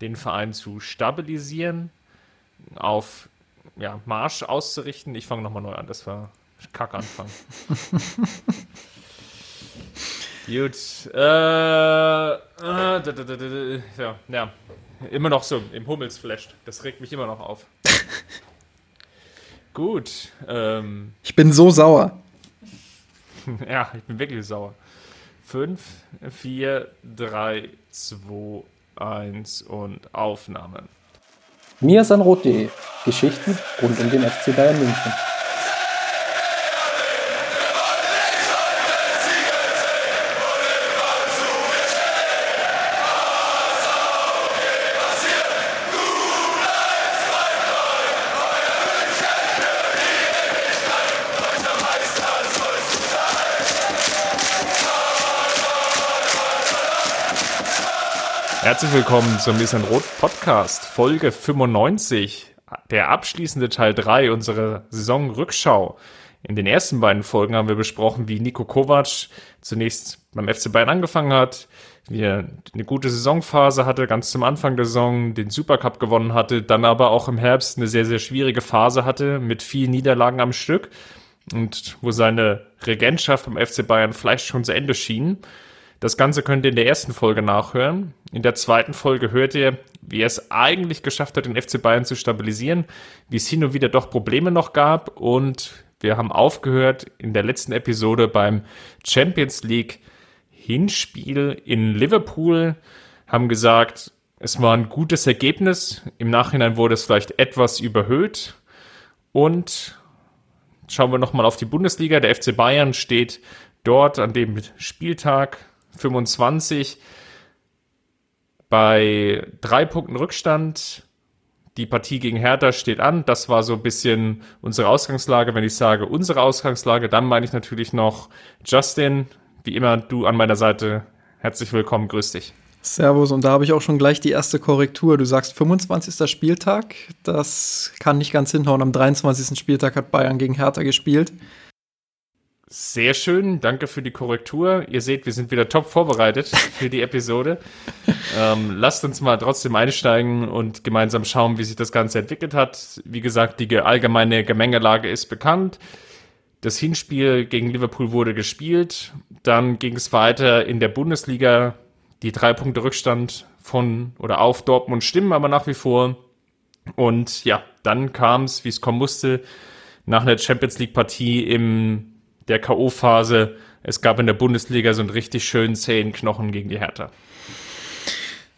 den Verein zu stabilisieren, auf ja, Marsch auszurichten. Ich fange nochmal neu an, das war Kackanfang. Gut. Äh, äh, ja, ja, immer noch so im Hummelsflash. Das regt mich immer noch auf. Gut. Ähm, ich bin so sauer. ja, ich bin wirklich sauer. 5, 4, 3, 2, 1 und Aufnahme. Miasanrot.de Geschichten rund um den FC Bayern München. Herzlich willkommen zum Nissan Rot Podcast, Folge 95, der abschließende Teil 3 unserer Saisonrückschau. In den ersten beiden Folgen haben wir besprochen, wie Nico Kovac zunächst beim FC Bayern angefangen hat, wie er eine gute Saisonphase hatte, ganz zum Anfang der Saison den Supercup gewonnen hatte, dann aber auch im Herbst eine sehr, sehr schwierige Phase hatte mit vielen Niederlagen am Stück und wo seine Regentschaft beim FC Bayern vielleicht schon zu Ende schien. Das Ganze könnt ihr in der ersten Folge nachhören. In der zweiten Folge hört ihr, wie er es eigentlich geschafft hat, den FC Bayern zu stabilisieren, wie es hin und wieder doch Probleme noch gab und wir haben aufgehört in der letzten Episode beim Champions League Hinspiel in Liverpool, haben gesagt, es war ein gutes Ergebnis. Im Nachhinein wurde es vielleicht etwas überhöht. Und schauen wir nochmal auf die Bundesliga. Der FC Bayern steht dort an dem Spieltag 25 bei drei Punkten Rückstand. Die Partie gegen Hertha steht an. Das war so ein bisschen unsere Ausgangslage. Wenn ich sage unsere Ausgangslage, dann meine ich natürlich noch Justin. Wie immer, du an meiner Seite. Herzlich willkommen, grüß dich. Servus, und da habe ich auch schon gleich die erste Korrektur. Du sagst 25. Spieltag. Das kann nicht ganz hinhauen. Am 23. Spieltag hat Bayern gegen Hertha gespielt. Sehr schön, danke für die Korrektur. Ihr seht, wir sind wieder top vorbereitet für die Episode. ähm, lasst uns mal trotzdem einsteigen und gemeinsam schauen, wie sich das Ganze entwickelt hat. Wie gesagt, die allgemeine Gemengelage ist bekannt. Das Hinspiel gegen Liverpool wurde gespielt. Dann ging es weiter in der Bundesliga. Die drei Punkte Rückstand von oder auf Dortmund stimmen aber nach wie vor. Und ja, dann kam es, wie es kommen musste, nach einer Champions League Partie im der K.O.-Phase. Es gab in der Bundesliga so einen richtig schönen zähen Knochen gegen die Hertha.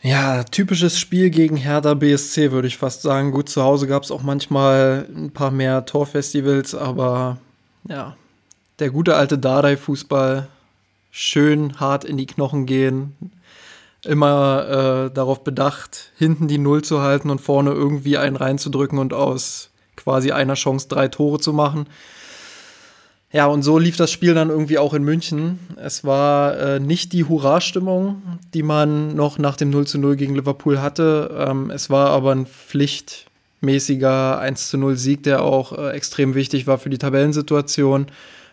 Ja, typisches Spiel gegen Hertha BSC, würde ich fast sagen. Gut, zu Hause gab es auch manchmal ein paar mehr Torfestivals, aber ja, der gute alte Dardai-Fußball, schön hart in die Knochen gehen, immer äh, darauf bedacht, hinten die Null zu halten und vorne irgendwie einen reinzudrücken und aus quasi einer Chance drei Tore zu machen. Ja, und so lief das Spiel dann irgendwie auch in München. Es war äh, nicht die Hurra-Stimmung, die man noch nach dem 0 zu 0 gegen Liverpool hatte. Ähm, es war aber ein pflichtmäßiger 1 zu 0 Sieg, der auch äh, extrem wichtig war für die Tabellensituation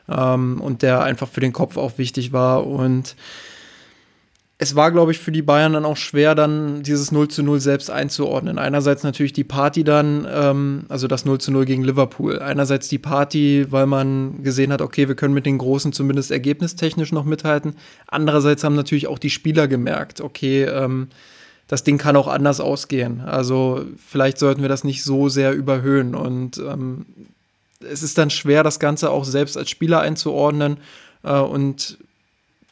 ähm, und der einfach für den Kopf auch wichtig war. Und es war, glaube ich, für die Bayern dann auch schwer, dann dieses 0 zu 0 selbst einzuordnen. Einerseits natürlich die Party dann, ähm, also das 0 zu 0 gegen Liverpool. Einerseits die Party, weil man gesehen hat, okay, wir können mit den Großen zumindest ergebnistechnisch noch mithalten. Andererseits haben natürlich auch die Spieler gemerkt, okay, ähm, das Ding kann auch anders ausgehen. Also vielleicht sollten wir das nicht so sehr überhöhen. Und ähm, es ist dann schwer, das Ganze auch selbst als Spieler einzuordnen. Äh, und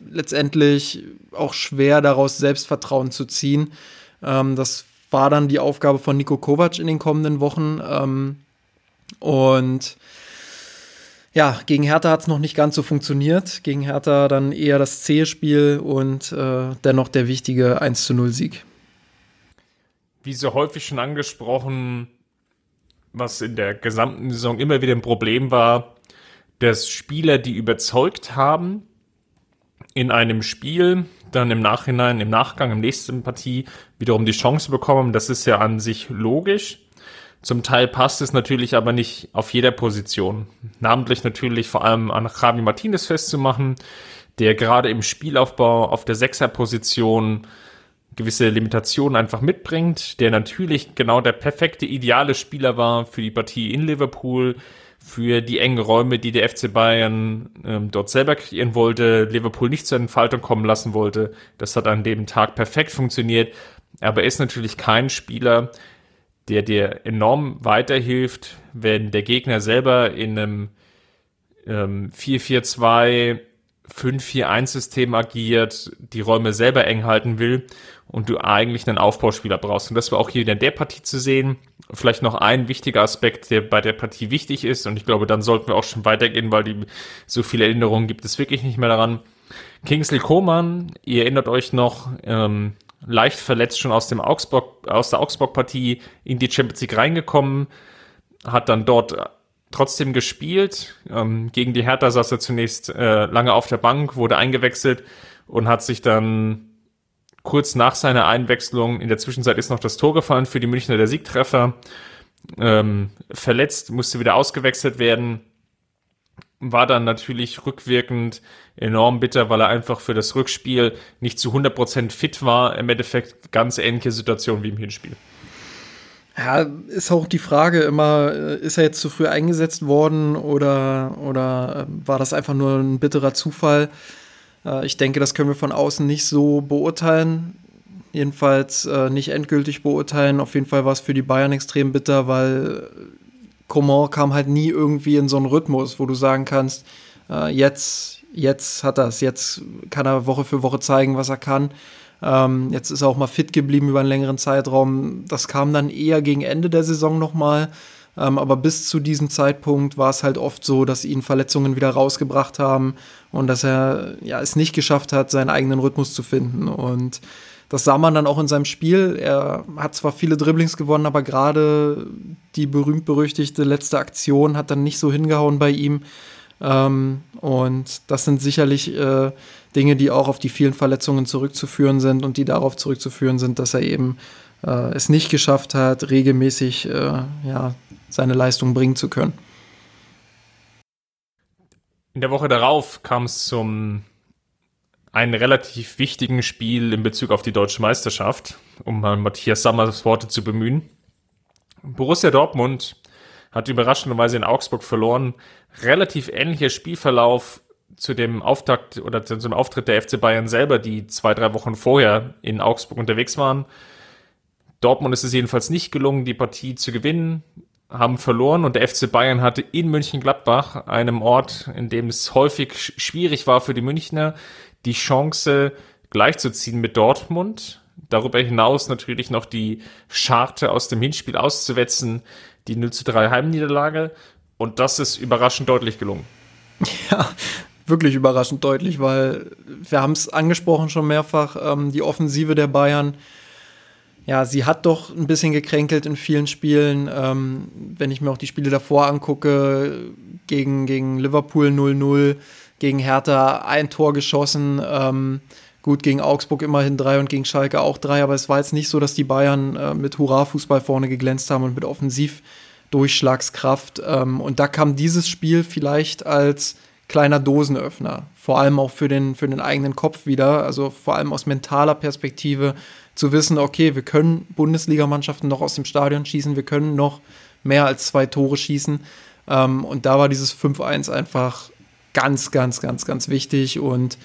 letztendlich auch schwer daraus Selbstvertrauen zu ziehen. Ähm, das war dann die Aufgabe von Nico Kovac in den kommenden Wochen. Ähm, und ja, gegen Hertha hat es noch nicht ganz so funktioniert. Gegen Hertha dann eher das C-Spiel und äh, dennoch der wichtige 1 zu 0 Sieg. Wie so häufig schon angesprochen, was in der gesamten Saison immer wieder ein Problem war, dass Spieler, die überzeugt haben, in einem Spiel dann im Nachhinein, im Nachgang, im nächsten Partie wiederum die Chance bekommen. Das ist ja an sich logisch. Zum Teil passt es natürlich aber nicht auf jeder Position. Namentlich natürlich vor allem an Javi Martinez festzumachen, der gerade im Spielaufbau auf der Sechserposition gewisse Limitationen einfach mitbringt, der natürlich genau der perfekte, ideale Spieler war für die Partie in Liverpool, für die engen Räume, die der FC Bayern ähm, dort selber kreieren wollte, Liverpool nicht zur Entfaltung kommen lassen wollte. Das hat an dem Tag perfekt funktioniert. Aber er ist natürlich kein Spieler, der dir enorm weiterhilft, wenn der Gegner selber in einem ähm, 4-4-2, 5-4-1-System agiert, die Räume selber eng halten will und du eigentlich einen Aufbauspieler brauchst. Und das war auch hier in der Partie zu sehen. Vielleicht noch ein wichtiger Aspekt, der bei der Partie wichtig ist. Und ich glaube, dann sollten wir auch schon weitergehen, weil die, so viele Erinnerungen gibt es wirklich nicht mehr daran. Kingsley Coman, ihr erinnert euch noch, ähm, leicht verletzt schon aus dem Augsburg, aus der Augsburg-Partie in die Champions League reingekommen, hat dann dort trotzdem gespielt. Ähm, gegen die Hertha saß er zunächst äh, lange auf der Bank, wurde eingewechselt und hat sich dann kurz nach seiner Einwechslung, in der Zwischenzeit ist noch das Tor gefallen für die Münchner der Siegtreffer, ähm, verletzt, musste wieder ausgewechselt werden, war dann natürlich rückwirkend enorm bitter, weil er einfach für das Rückspiel nicht zu 100% fit war. Im Endeffekt ganz ähnliche Situation wie im Hinspiel. Ja, ist auch die Frage immer, äh, ist er jetzt zu früh eingesetzt worden oder, oder äh, war das einfach nur ein bitterer Zufall? Äh, ich denke, das können wir von außen nicht so beurteilen. Jedenfalls nicht endgültig beurteilen. Auf jeden Fall war es für die Bayern extrem bitter, weil Coman kam halt nie irgendwie in so einen Rhythmus, wo du sagen kannst, jetzt, jetzt hat er es, jetzt kann er Woche für Woche zeigen, was er kann. Ähm, jetzt ist er auch mal fit geblieben über einen längeren Zeitraum. Das kam dann eher gegen Ende der Saison nochmal. Ähm, aber bis zu diesem Zeitpunkt war es halt oft so, dass ihn Verletzungen wieder rausgebracht haben und dass er ja, es nicht geschafft hat, seinen eigenen Rhythmus zu finden. Und das sah man dann auch in seinem Spiel. Er hat zwar viele Dribblings gewonnen, aber gerade die berühmt-berüchtigte letzte Aktion hat dann nicht so hingehauen bei ihm. Ähm, und das sind sicherlich äh, Dinge, die auch auf die vielen Verletzungen zurückzuführen sind und die darauf zurückzuführen sind, dass er eben äh, es nicht geschafft hat, regelmäßig äh, ja, seine Leistung bringen zu können. In der Woche darauf kam es zum einen relativ wichtigen Spiel in Bezug auf die deutsche Meisterschaft, um mal Matthias Sammers Worte zu bemühen. Borussia Dortmund hat überraschenderweise in Augsburg verloren. Relativ ähnlicher Spielverlauf zu dem Auftakt oder zu dem Auftritt der FC Bayern selber, die zwei, drei Wochen vorher in Augsburg unterwegs waren. Dortmund ist es jedenfalls nicht gelungen, die Partie zu gewinnen, haben verloren und der FC Bayern hatte in München-Gladbach, einem Ort, in dem es häufig schwierig war für die Münchner, die Chance gleichzuziehen mit Dortmund. Darüber hinaus natürlich noch die Scharte aus dem Hinspiel auszuwetzen, die 0 zu 3 Heimniederlage. Und das ist überraschend deutlich gelungen. Ja, wirklich überraschend deutlich, weil wir haben es angesprochen schon mehrfach, ähm, die Offensive der Bayern, ja, sie hat doch ein bisschen gekränkelt in vielen Spielen. Ähm, wenn ich mir auch die Spiele davor angucke, gegen, gegen Liverpool 0-0, gegen Hertha ein Tor geschossen, ähm, gut gegen Augsburg immerhin drei und gegen Schalke auch drei, aber es war jetzt nicht so, dass die Bayern äh, mit Hurra-Fußball vorne geglänzt haben und mit Offensivdurchschlagskraft. Ähm, und da kam dieses Spiel vielleicht als kleiner Dosenöffner. Vor allem auch für den, für den eigenen Kopf wieder. Also vor allem aus mentaler Perspektive zu wissen, okay, wir können Bundesligamannschaften noch aus dem Stadion schießen, wir können noch mehr als zwei Tore schießen. Ähm, und da war dieses 5-1 einfach ganz, ganz, ganz, ganz wichtig. Und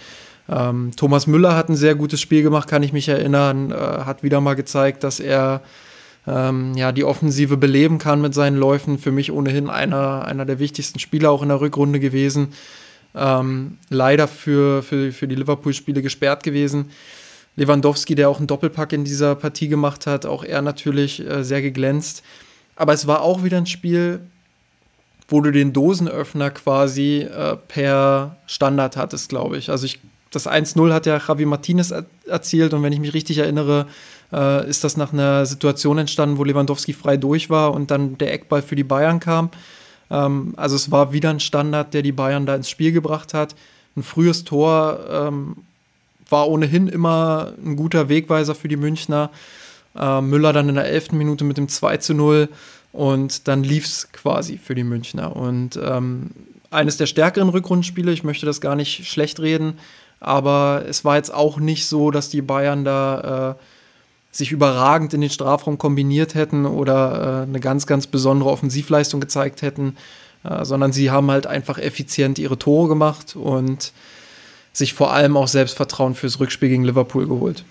ähm, Thomas Müller hat ein sehr gutes Spiel gemacht, kann ich mich erinnern. Äh, hat wieder mal gezeigt, dass er ähm, ja, die Offensive beleben kann mit seinen Läufen. Für mich ohnehin einer, einer der wichtigsten Spieler auch in der Rückrunde gewesen. Ähm, leider für, für, für die Liverpool-Spiele gesperrt gewesen. Lewandowski, der auch einen Doppelpack in dieser Partie gemacht hat, auch er natürlich äh, sehr geglänzt. Aber es war auch wieder ein Spiel, wo du den Dosenöffner quasi äh, per Standard hattest, glaube ich. Also ich, das 1-0 hat ja Javi Martinez er erzielt und wenn ich mich richtig erinnere, äh, ist das nach einer Situation entstanden, wo Lewandowski frei durch war und dann der Eckball für die Bayern kam. Ähm, also es war wieder ein Standard, der die Bayern da ins Spiel gebracht hat. Ein frühes Tor ähm, war ohnehin immer ein guter Wegweiser für die Münchner. Äh, Müller dann in der elften Minute mit dem 2 zu 0 und dann lief es quasi für die Münchner. Und ähm, eines der stärkeren Rückrundenspiele, ich möchte das gar nicht schlecht reden, aber es war jetzt auch nicht so, dass die Bayern da äh, sich überragend in den Strafraum kombiniert hätten oder äh, eine ganz, ganz besondere Offensivleistung gezeigt hätten, äh, sondern sie haben halt einfach effizient ihre Tore gemacht und sich vor allem auch Selbstvertrauen fürs Rückspiel gegen Liverpool geholt.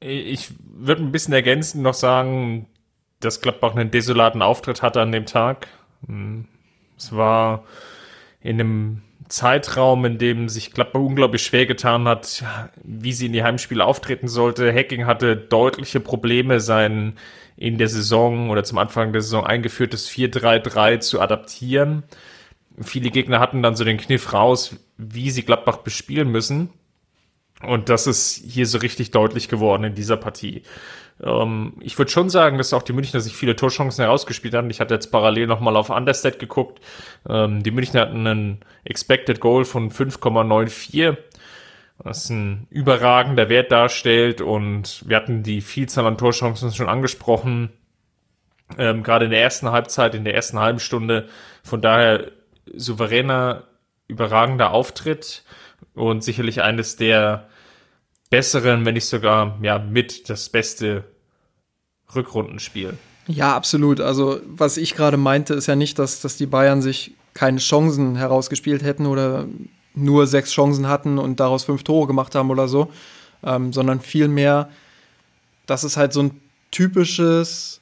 Ich würde ein bisschen ergänzend noch sagen, dass Gladbach einen desolaten Auftritt hatte an dem Tag. Hm. Es war in einem Zeitraum, in dem sich Gladbach unglaublich schwer getan hat, wie sie in die Heimspiele auftreten sollte. Hacking hatte deutliche Probleme, sein in der Saison oder zum Anfang der Saison eingeführtes 4-3-3 zu adaptieren. Viele Gegner hatten dann so den Kniff raus, wie sie Gladbach bespielen müssen. Und das ist hier so richtig deutlich geworden in dieser Partie. Ähm, ich würde schon sagen, dass auch die Münchner sich viele Torchancen herausgespielt haben. Ich hatte jetzt parallel nochmal auf Understat geguckt. Ähm, die Münchner hatten einen Expected Goal von 5,94 was ein überragender Wert darstellt und wir hatten die Vielzahl an Torchancen schon angesprochen, ähm, gerade in der ersten Halbzeit, in der ersten halben Stunde. Von daher souveräner, überragender Auftritt und sicherlich eines der besseren, wenn nicht sogar ja mit das beste Rückrundenspiel. Ja, absolut. Also was ich gerade meinte, ist ja nicht, dass, dass die Bayern sich keine Chancen herausgespielt hätten oder nur sechs Chancen hatten und daraus fünf Tore gemacht haben oder so, ähm, sondern vielmehr, dass es halt so ein typisches,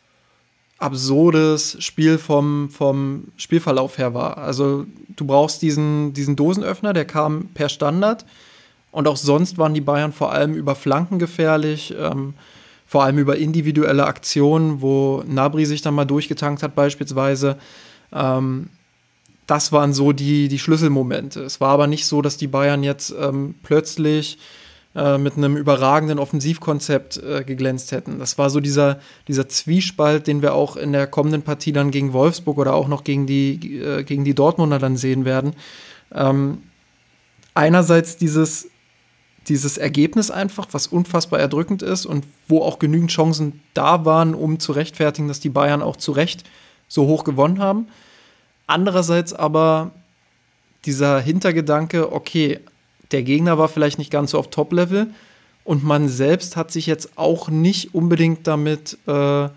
absurdes Spiel vom, vom Spielverlauf her war. Also du brauchst diesen, diesen Dosenöffner, der kam per Standard und auch sonst waren die Bayern vor allem über Flanken gefährlich, ähm, vor allem über individuelle Aktionen, wo Nabri sich dann mal durchgetankt hat beispielsweise. Ähm, das waren so die, die Schlüsselmomente. Es war aber nicht so, dass die Bayern jetzt ähm, plötzlich äh, mit einem überragenden Offensivkonzept äh, geglänzt hätten. Das war so dieser, dieser Zwiespalt, den wir auch in der kommenden Partie dann gegen Wolfsburg oder auch noch gegen die, äh, gegen die Dortmunder dann sehen werden. Ähm, einerseits dieses dieses Ergebnis einfach, was unfassbar erdrückend ist und wo auch genügend Chancen da waren, um zu rechtfertigen, dass die Bayern auch zu Recht so hoch gewonnen haben. Andererseits aber dieser Hintergedanke, okay, der Gegner war vielleicht nicht ganz so auf Top-Level und man selbst hat sich jetzt auch nicht unbedingt damit äh,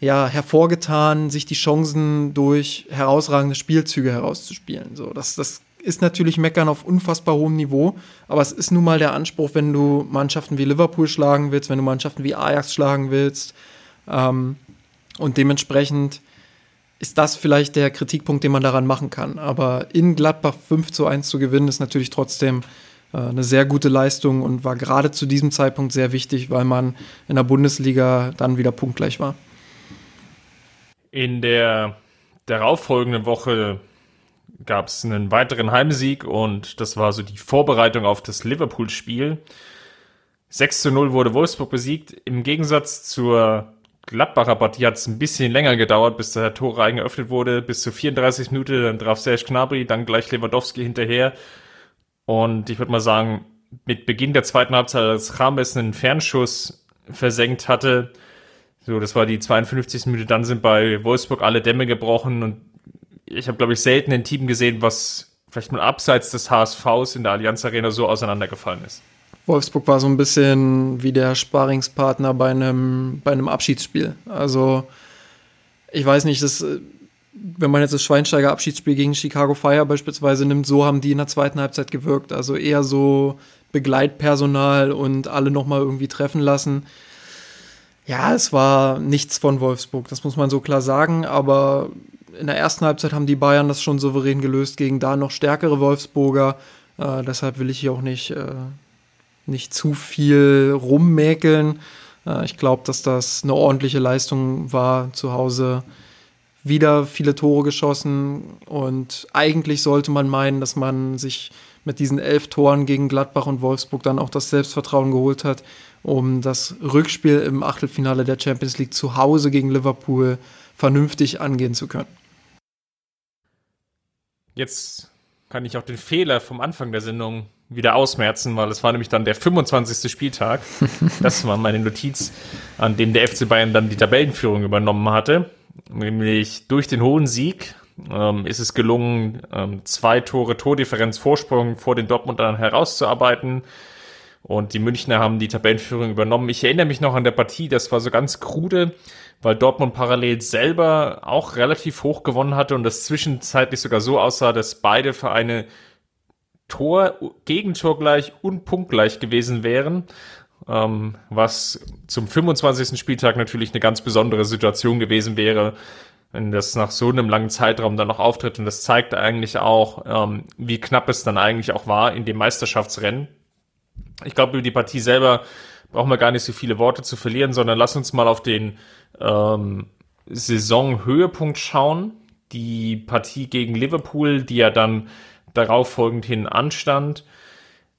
ja, hervorgetan, sich die Chancen durch herausragende Spielzüge herauszuspielen. So, das, das ist natürlich Meckern auf unfassbar hohem Niveau, aber es ist nun mal der Anspruch, wenn du Mannschaften wie Liverpool schlagen willst, wenn du Mannschaften wie Ajax schlagen willst. Ähm, und dementsprechend ist das vielleicht der Kritikpunkt, den man daran machen kann. Aber in Gladbach 5 zu 1 zu gewinnen, ist natürlich trotzdem äh, eine sehr gute Leistung und war gerade zu diesem Zeitpunkt sehr wichtig, weil man in der Bundesliga dann wieder punktgleich war. In der darauffolgenden Woche gab es einen weiteren Heimsieg und das war so die Vorbereitung auf das Liverpool-Spiel. 6 zu 0 wurde Wolfsburg besiegt. Im Gegensatz zur Gladbacher Partie hat es ein bisschen länger gedauert, bis der Tor eingeöffnet wurde. Bis zu 34 Minuten, dann traf Serge Gnabry, dann gleich Lewandowski hinterher. Und ich würde mal sagen, mit Beginn der zweiten Halbzeit, als Rames einen Fernschuss versenkt hatte, so, das war die 52. Minute, dann sind bei Wolfsburg alle Dämme gebrochen und ich habe, glaube ich, selten ein Team gesehen, was vielleicht mal abseits des HSVs in der Allianz Arena so auseinandergefallen ist. Wolfsburg war so ein bisschen wie der Sparingspartner bei einem, bei einem Abschiedsspiel. Also, ich weiß nicht, das, wenn man jetzt das Schweinsteiger Abschiedsspiel gegen Chicago Fire beispielsweise nimmt, so haben die in der zweiten Halbzeit gewirkt. Also eher so Begleitpersonal und alle nochmal irgendwie treffen lassen. Ja, es war nichts von Wolfsburg, das muss man so klar sagen, aber in der ersten Halbzeit haben die Bayern das schon souverän gelöst gegen da noch stärkere Wolfsburger. Äh, deshalb will ich hier auch nicht, äh, nicht zu viel rummäkeln. Äh, ich glaube, dass das eine ordentliche Leistung war zu Hause. Wieder viele Tore geschossen und eigentlich sollte man meinen, dass man sich mit diesen elf Toren gegen Gladbach und Wolfsburg dann auch das Selbstvertrauen geholt hat, um das Rückspiel im Achtelfinale der Champions League zu Hause gegen Liverpool vernünftig angehen zu können. Jetzt kann ich auch den Fehler vom Anfang der Sendung wieder ausmerzen, weil es war nämlich dann der 25. Spieltag. das war meine Notiz, an dem der FC Bayern dann die Tabellenführung übernommen hatte. Nämlich durch den hohen Sieg ähm, ist es gelungen, ähm, zwei Tore Tordifferenz Vorsprung vor den Dortmundern herauszuarbeiten. Und die Münchner haben die Tabellenführung übernommen. Ich erinnere mich noch an der Partie, das war so ganz krude, weil Dortmund parallel selber auch relativ hoch gewonnen hatte und das zwischenzeitlich sogar so aussah, dass beide Vereine Tor, Gegentor gleich und punktgleich gewesen wären. Ähm, was zum 25. Spieltag natürlich eine ganz besondere Situation gewesen wäre, wenn das nach so einem langen Zeitraum dann noch auftritt. Und das zeigt eigentlich auch, ähm, wie knapp es dann eigentlich auch war in dem Meisterschaftsrennen. Ich glaube, über die Partie selber brauchen wir gar nicht so viele Worte zu verlieren, sondern lass uns mal auf den ähm, Saisonhöhepunkt schauen. Die Partie gegen Liverpool, die ja dann darauf folgend hin anstand.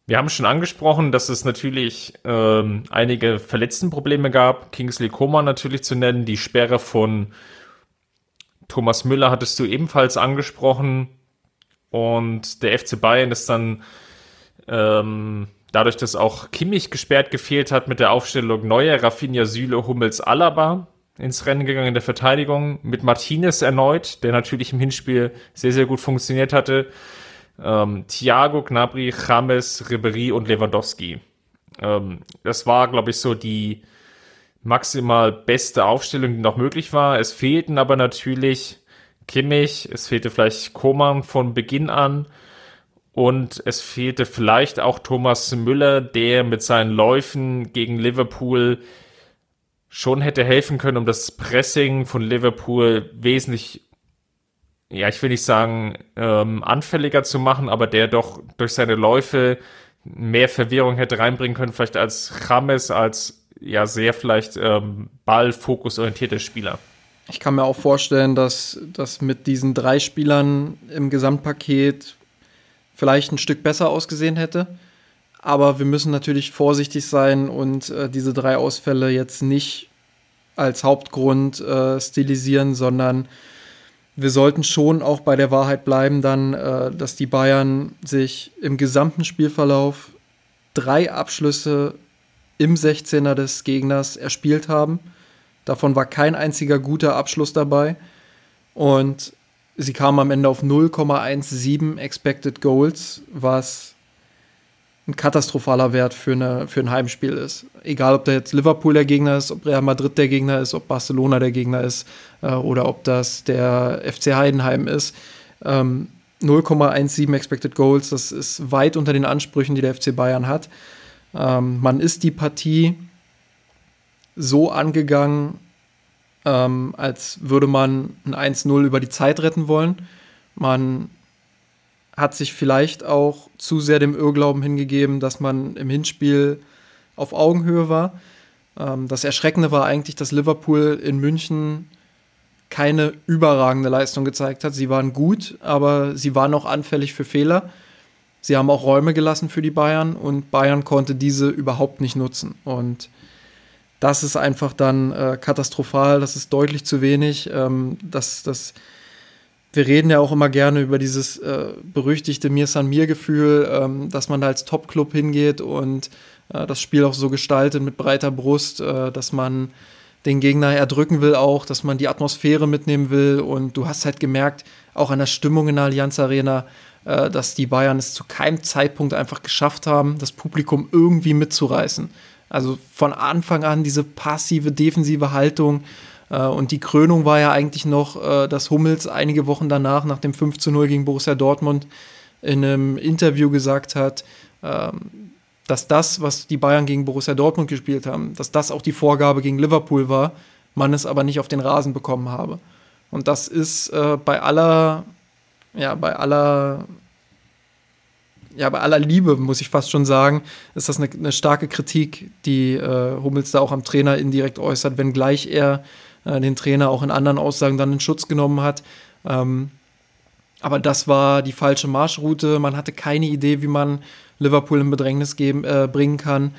Wir haben schon angesprochen, dass es natürlich ähm, einige Verletztenprobleme gab. Kingsley Coman natürlich zu nennen. Die Sperre von Thomas Müller hattest du ebenfalls angesprochen. Und der FC Bayern ist dann ähm, dadurch, dass auch Kimmich gesperrt gefehlt hat mit der Aufstellung Neuer, Rafinha, Süle, Hummels, Alaba ins Rennen gegangen in der Verteidigung. Mit Martinez erneut, der natürlich im Hinspiel sehr, sehr gut funktioniert hatte ähm, Thiago, Gnabry, James, Ribery und Lewandowski. Ähm, das war, glaube ich, so die maximal beste Aufstellung, die noch möglich war. Es fehlten aber natürlich Kimmich, es fehlte vielleicht Koman von Beginn an und es fehlte vielleicht auch Thomas Müller, der mit seinen Läufen gegen Liverpool schon hätte helfen können, um das Pressing von Liverpool wesentlich ja, ich will nicht sagen, ähm, anfälliger zu machen, aber der doch durch seine Läufe mehr Verwirrung hätte reinbringen können, vielleicht als James, als ja sehr vielleicht ähm, ballfokusorientierter Spieler. Ich kann mir auch vorstellen, dass das mit diesen drei Spielern im Gesamtpaket vielleicht ein Stück besser ausgesehen hätte. Aber wir müssen natürlich vorsichtig sein und äh, diese drei Ausfälle jetzt nicht als Hauptgrund äh, stilisieren, sondern wir sollten schon auch bei der Wahrheit bleiben, dann, äh, dass die Bayern sich im gesamten Spielverlauf drei Abschlüsse im 16er des Gegners erspielt haben. Davon war kein einziger guter Abschluss dabei. Und sie kamen am Ende auf 0,17 Expected Goals, was ein katastrophaler Wert für, eine, für ein Heimspiel ist. Egal, ob da jetzt Liverpool der Gegner ist, ob Real Madrid der Gegner ist, ob Barcelona der Gegner ist äh, oder ob das der FC Heidenheim ist. Ähm, 0,17 Expected Goals, das ist weit unter den Ansprüchen, die der FC Bayern hat. Ähm, man ist die Partie so angegangen, ähm, als würde man ein 1-0 über die Zeit retten wollen. Man hat sich vielleicht auch zu sehr dem Irrglauben hingegeben, dass man im Hinspiel auf Augenhöhe war. Ähm, das Erschreckende war eigentlich, dass Liverpool in München keine überragende Leistung gezeigt hat. Sie waren gut, aber sie waren auch anfällig für Fehler. Sie haben auch Räume gelassen für die Bayern und Bayern konnte diese überhaupt nicht nutzen. Und das ist einfach dann äh, katastrophal, das ist deutlich zu wenig. Ähm, das, das wir reden ja auch immer gerne über dieses äh, berüchtigte Mir San Mir Gefühl, ähm, dass man da als Top-Club hingeht und äh, das Spiel auch so gestaltet mit breiter Brust, äh, dass man den Gegner erdrücken will auch, dass man die Atmosphäre mitnehmen will und du hast halt gemerkt, auch an der Stimmung in der Allianz Arena, äh, dass die Bayern es zu keinem Zeitpunkt einfach geschafft haben, das Publikum irgendwie mitzureißen. Also von Anfang an diese passive, defensive Haltung, und die Krönung war ja eigentlich noch, äh, dass Hummels einige Wochen danach, nach dem 5 zu 0 gegen Borussia Dortmund, in einem Interview gesagt hat, ähm, dass das, was die Bayern gegen Borussia Dortmund gespielt haben, dass das auch die Vorgabe gegen Liverpool war, man es aber nicht auf den Rasen bekommen habe. Und das ist äh, bei aller, ja, bei aller, ja, bei aller Liebe, muss ich fast schon sagen, ist das eine, eine starke Kritik, die äh, Hummels da auch am Trainer indirekt äußert, wenngleich er äh, den Trainer auch in anderen Aussagen dann in Schutz genommen hat. Ähm, aber das war die falsche Marschroute. Man hatte keine Idee, wie man Liverpool in Bedrängnis geben, äh, bringen kann.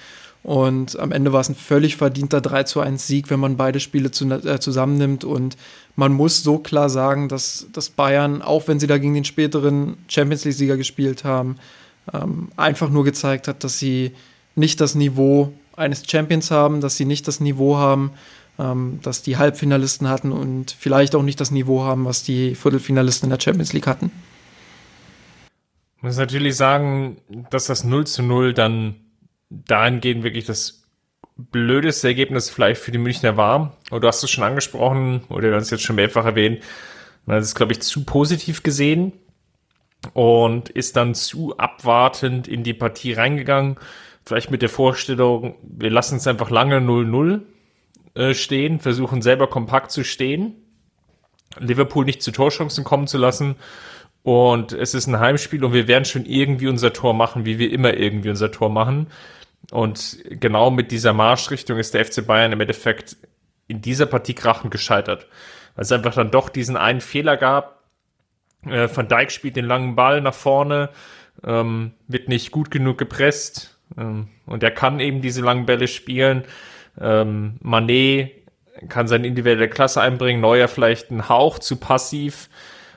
Und am Ende war es ein völlig verdienter 3 zu 1 Sieg, wenn man beide Spiele zu, äh, zusammennimmt. Und man muss so klar sagen, dass, dass Bayern, auch wenn sie da gegen den späteren Champions League-Sieger gespielt haben, ähm, einfach nur gezeigt hat, dass sie nicht das Niveau eines Champions haben, dass sie nicht das Niveau haben, ähm, dass die Halbfinalisten hatten und vielleicht auch nicht das Niveau haben, was die Viertelfinalisten in der Champions League hatten. Ich muss natürlich sagen, dass das 0 zu 0 dann dahingehend wirklich das blödeste Ergebnis vielleicht für die Münchner war. Und du hast es schon angesprochen, oder wir haben es jetzt schon mehrfach erwähnt, man hat es, glaube ich, zu positiv gesehen und ist dann zu abwartend in die Partie reingegangen. Vielleicht mit der Vorstellung, wir lassen es einfach lange 0-0 äh, stehen, versuchen selber kompakt zu stehen, Liverpool nicht zu Torchancen kommen zu lassen. Und es ist ein Heimspiel und wir werden schon irgendwie unser Tor machen, wie wir immer irgendwie unser Tor machen. Und genau mit dieser Marschrichtung ist der FC Bayern im Endeffekt in dieser Partie krachend gescheitert. Weil es einfach dann doch diesen einen Fehler gab. Äh, Van Dijk spielt den langen Ball nach vorne, ähm, wird nicht gut genug gepresst. Ähm, und er kann eben diese langen Bälle spielen. Ähm, Manet kann seine individuelle Klasse einbringen. Neuer vielleicht ein Hauch zu passiv.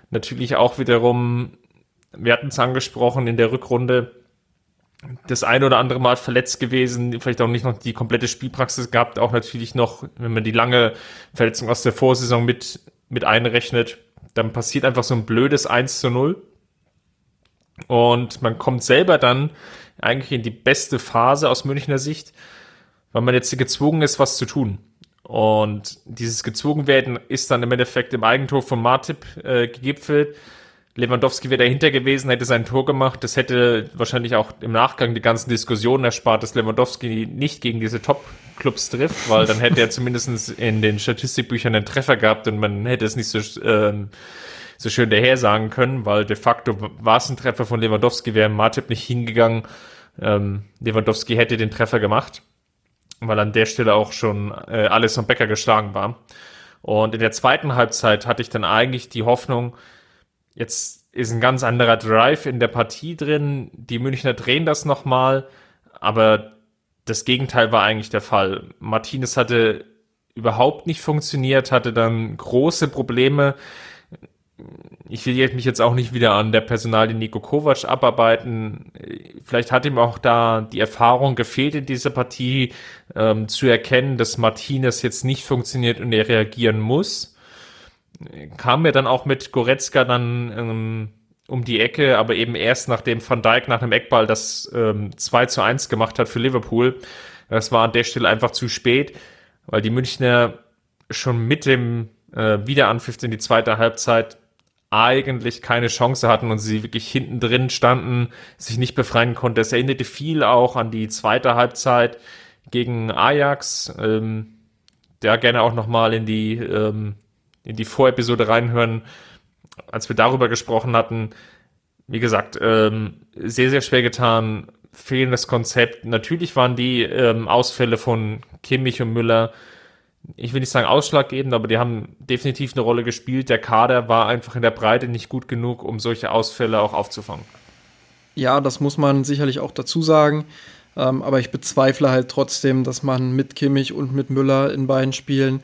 Natürlich auch wiederum, wir hatten es angesprochen in der Rückrunde, das ein oder andere Mal verletzt gewesen, vielleicht auch nicht noch die komplette Spielpraxis gehabt, auch natürlich noch, wenn man die lange Verletzung aus der Vorsaison mit, mit einrechnet, dann passiert einfach so ein blödes 1 zu 0. Und man kommt selber dann eigentlich in die beste Phase aus Münchner Sicht, weil man jetzt gezwungen ist, was zu tun. Und dieses gezwungen werden ist dann im Endeffekt im Eigentor von Martip äh, gegipfelt Lewandowski wäre dahinter gewesen, hätte sein Tor gemacht. Das hätte wahrscheinlich auch im Nachgang die ganzen Diskussionen erspart, dass Lewandowski nicht gegen diese Top-Clubs trifft, weil dann hätte er zumindest in den Statistikbüchern einen Treffer gehabt und man hätte es nicht so, äh, so schön daher sagen können, weil de facto war es ein Treffer von Lewandowski, wäre Martip nicht hingegangen. Ähm, Lewandowski hätte den Treffer gemacht, weil an der Stelle auch schon äh, alles vom Becker geschlagen war. Und in der zweiten Halbzeit hatte ich dann eigentlich die Hoffnung, Jetzt ist ein ganz anderer Drive in der Partie drin. Die Münchner drehen das nochmal, aber das Gegenteil war eigentlich der Fall. Martinez hatte überhaupt nicht funktioniert, hatte dann große Probleme. Ich will mich jetzt auch nicht wieder an der Personalie Nico Kovac abarbeiten. Vielleicht hat ihm auch da die Erfahrung gefehlt in dieser Partie, ähm, zu erkennen, dass Martinez jetzt nicht funktioniert und er reagieren muss kam mir dann auch mit Goretzka dann ähm, um die Ecke, aber eben erst nachdem Van Dijk nach einem Eckball das ähm, 2 zu 1 gemacht hat für Liverpool. Das war an der Stelle einfach zu spät, weil die Münchner schon mit dem äh, Wiederanpfiff in die zweite Halbzeit eigentlich keine Chance hatten und sie wirklich hinten drin standen, sich nicht befreien konnten. Das erinnerte viel auch an die zweite Halbzeit gegen Ajax. Ähm, der gerne auch nochmal in die ähm, in die Vorepisode reinhören, als wir darüber gesprochen hatten. Wie gesagt, ähm, sehr, sehr schwer getan, fehlendes Konzept. Natürlich waren die ähm, Ausfälle von Kimmich und Müller, ich will nicht sagen ausschlaggebend, aber die haben definitiv eine Rolle gespielt. Der Kader war einfach in der Breite nicht gut genug, um solche Ausfälle auch aufzufangen. Ja, das muss man sicherlich auch dazu sagen. Ähm, aber ich bezweifle halt trotzdem, dass man mit Kimmich und mit Müller in beiden Spielen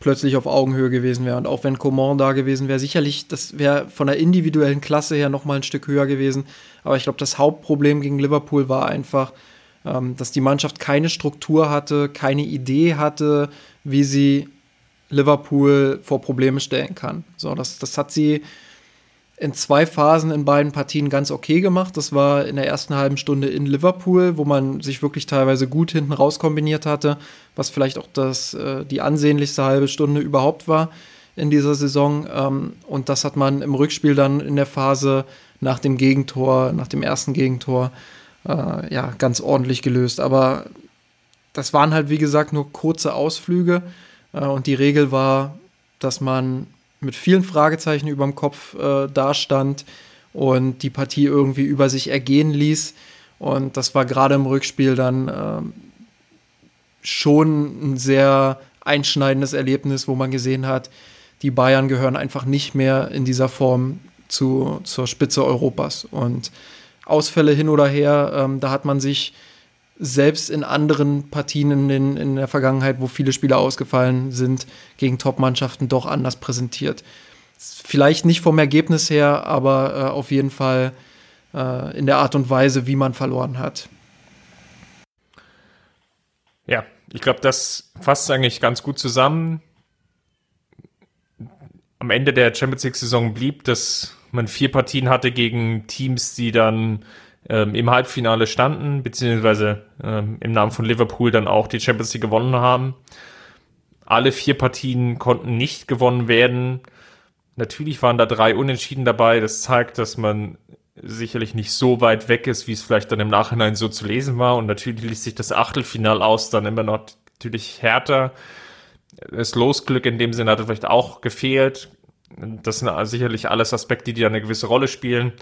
plötzlich auf Augenhöhe gewesen wäre. Und auch wenn Coman da gewesen wäre, sicherlich, das wäre von der individuellen Klasse her nochmal ein Stück höher gewesen. Aber ich glaube, das Hauptproblem gegen Liverpool war einfach, ähm, dass die Mannschaft keine Struktur hatte, keine Idee hatte, wie sie Liverpool vor Probleme stellen kann. So, das, das hat sie in zwei Phasen in beiden Partien ganz okay gemacht. Das war in der ersten halben Stunde in Liverpool, wo man sich wirklich teilweise gut hinten raus kombiniert hatte, was vielleicht auch das, äh, die ansehnlichste halbe Stunde überhaupt war in dieser Saison. Ähm, und das hat man im Rückspiel dann in der Phase nach dem Gegentor, nach dem ersten Gegentor, äh, ja, ganz ordentlich gelöst. Aber das waren halt, wie gesagt, nur kurze Ausflüge. Äh, und die Regel war, dass man mit vielen Fragezeichen über dem Kopf äh, dastand und die Partie irgendwie über sich ergehen ließ. Und das war gerade im Rückspiel dann äh, schon ein sehr einschneidendes Erlebnis, wo man gesehen hat, die Bayern gehören einfach nicht mehr in dieser Form zu, zur Spitze Europas. Und Ausfälle hin oder her, ähm, da hat man sich selbst in anderen Partien in, den, in der Vergangenheit, wo viele Spieler ausgefallen sind, gegen Top-Mannschaften doch anders präsentiert. Vielleicht nicht vom Ergebnis her, aber äh, auf jeden Fall äh, in der Art und Weise, wie man verloren hat. Ja, ich glaube, das fasst eigentlich ganz gut zusammen. Am Ende der Champions League-Saison blieb, dass man vier Partien hatte gegen Teams, die dann ähm, im Halbfinale standen, beziehungsweise ähm, im Namen von Liverpool dann auch die Champions League gewonnen haben. Alle vier Partien konnten nicht gewonnen werden. Natürlich waren da drei Unentschieden dabei. Das zeigt, dass man sicherlich nicht so weit weg ist, wie es vielleicht dann im Nachhinein so zu lesen war. Und natürlich ließ sich das Achtelfinal aus dann immer noch natürlich härter. Das Losglück in dem Sinne hatte vielleicht auch gefehlt. Das sind sicherlich alles Aspekte, die da eine gewisse Rolle spielen.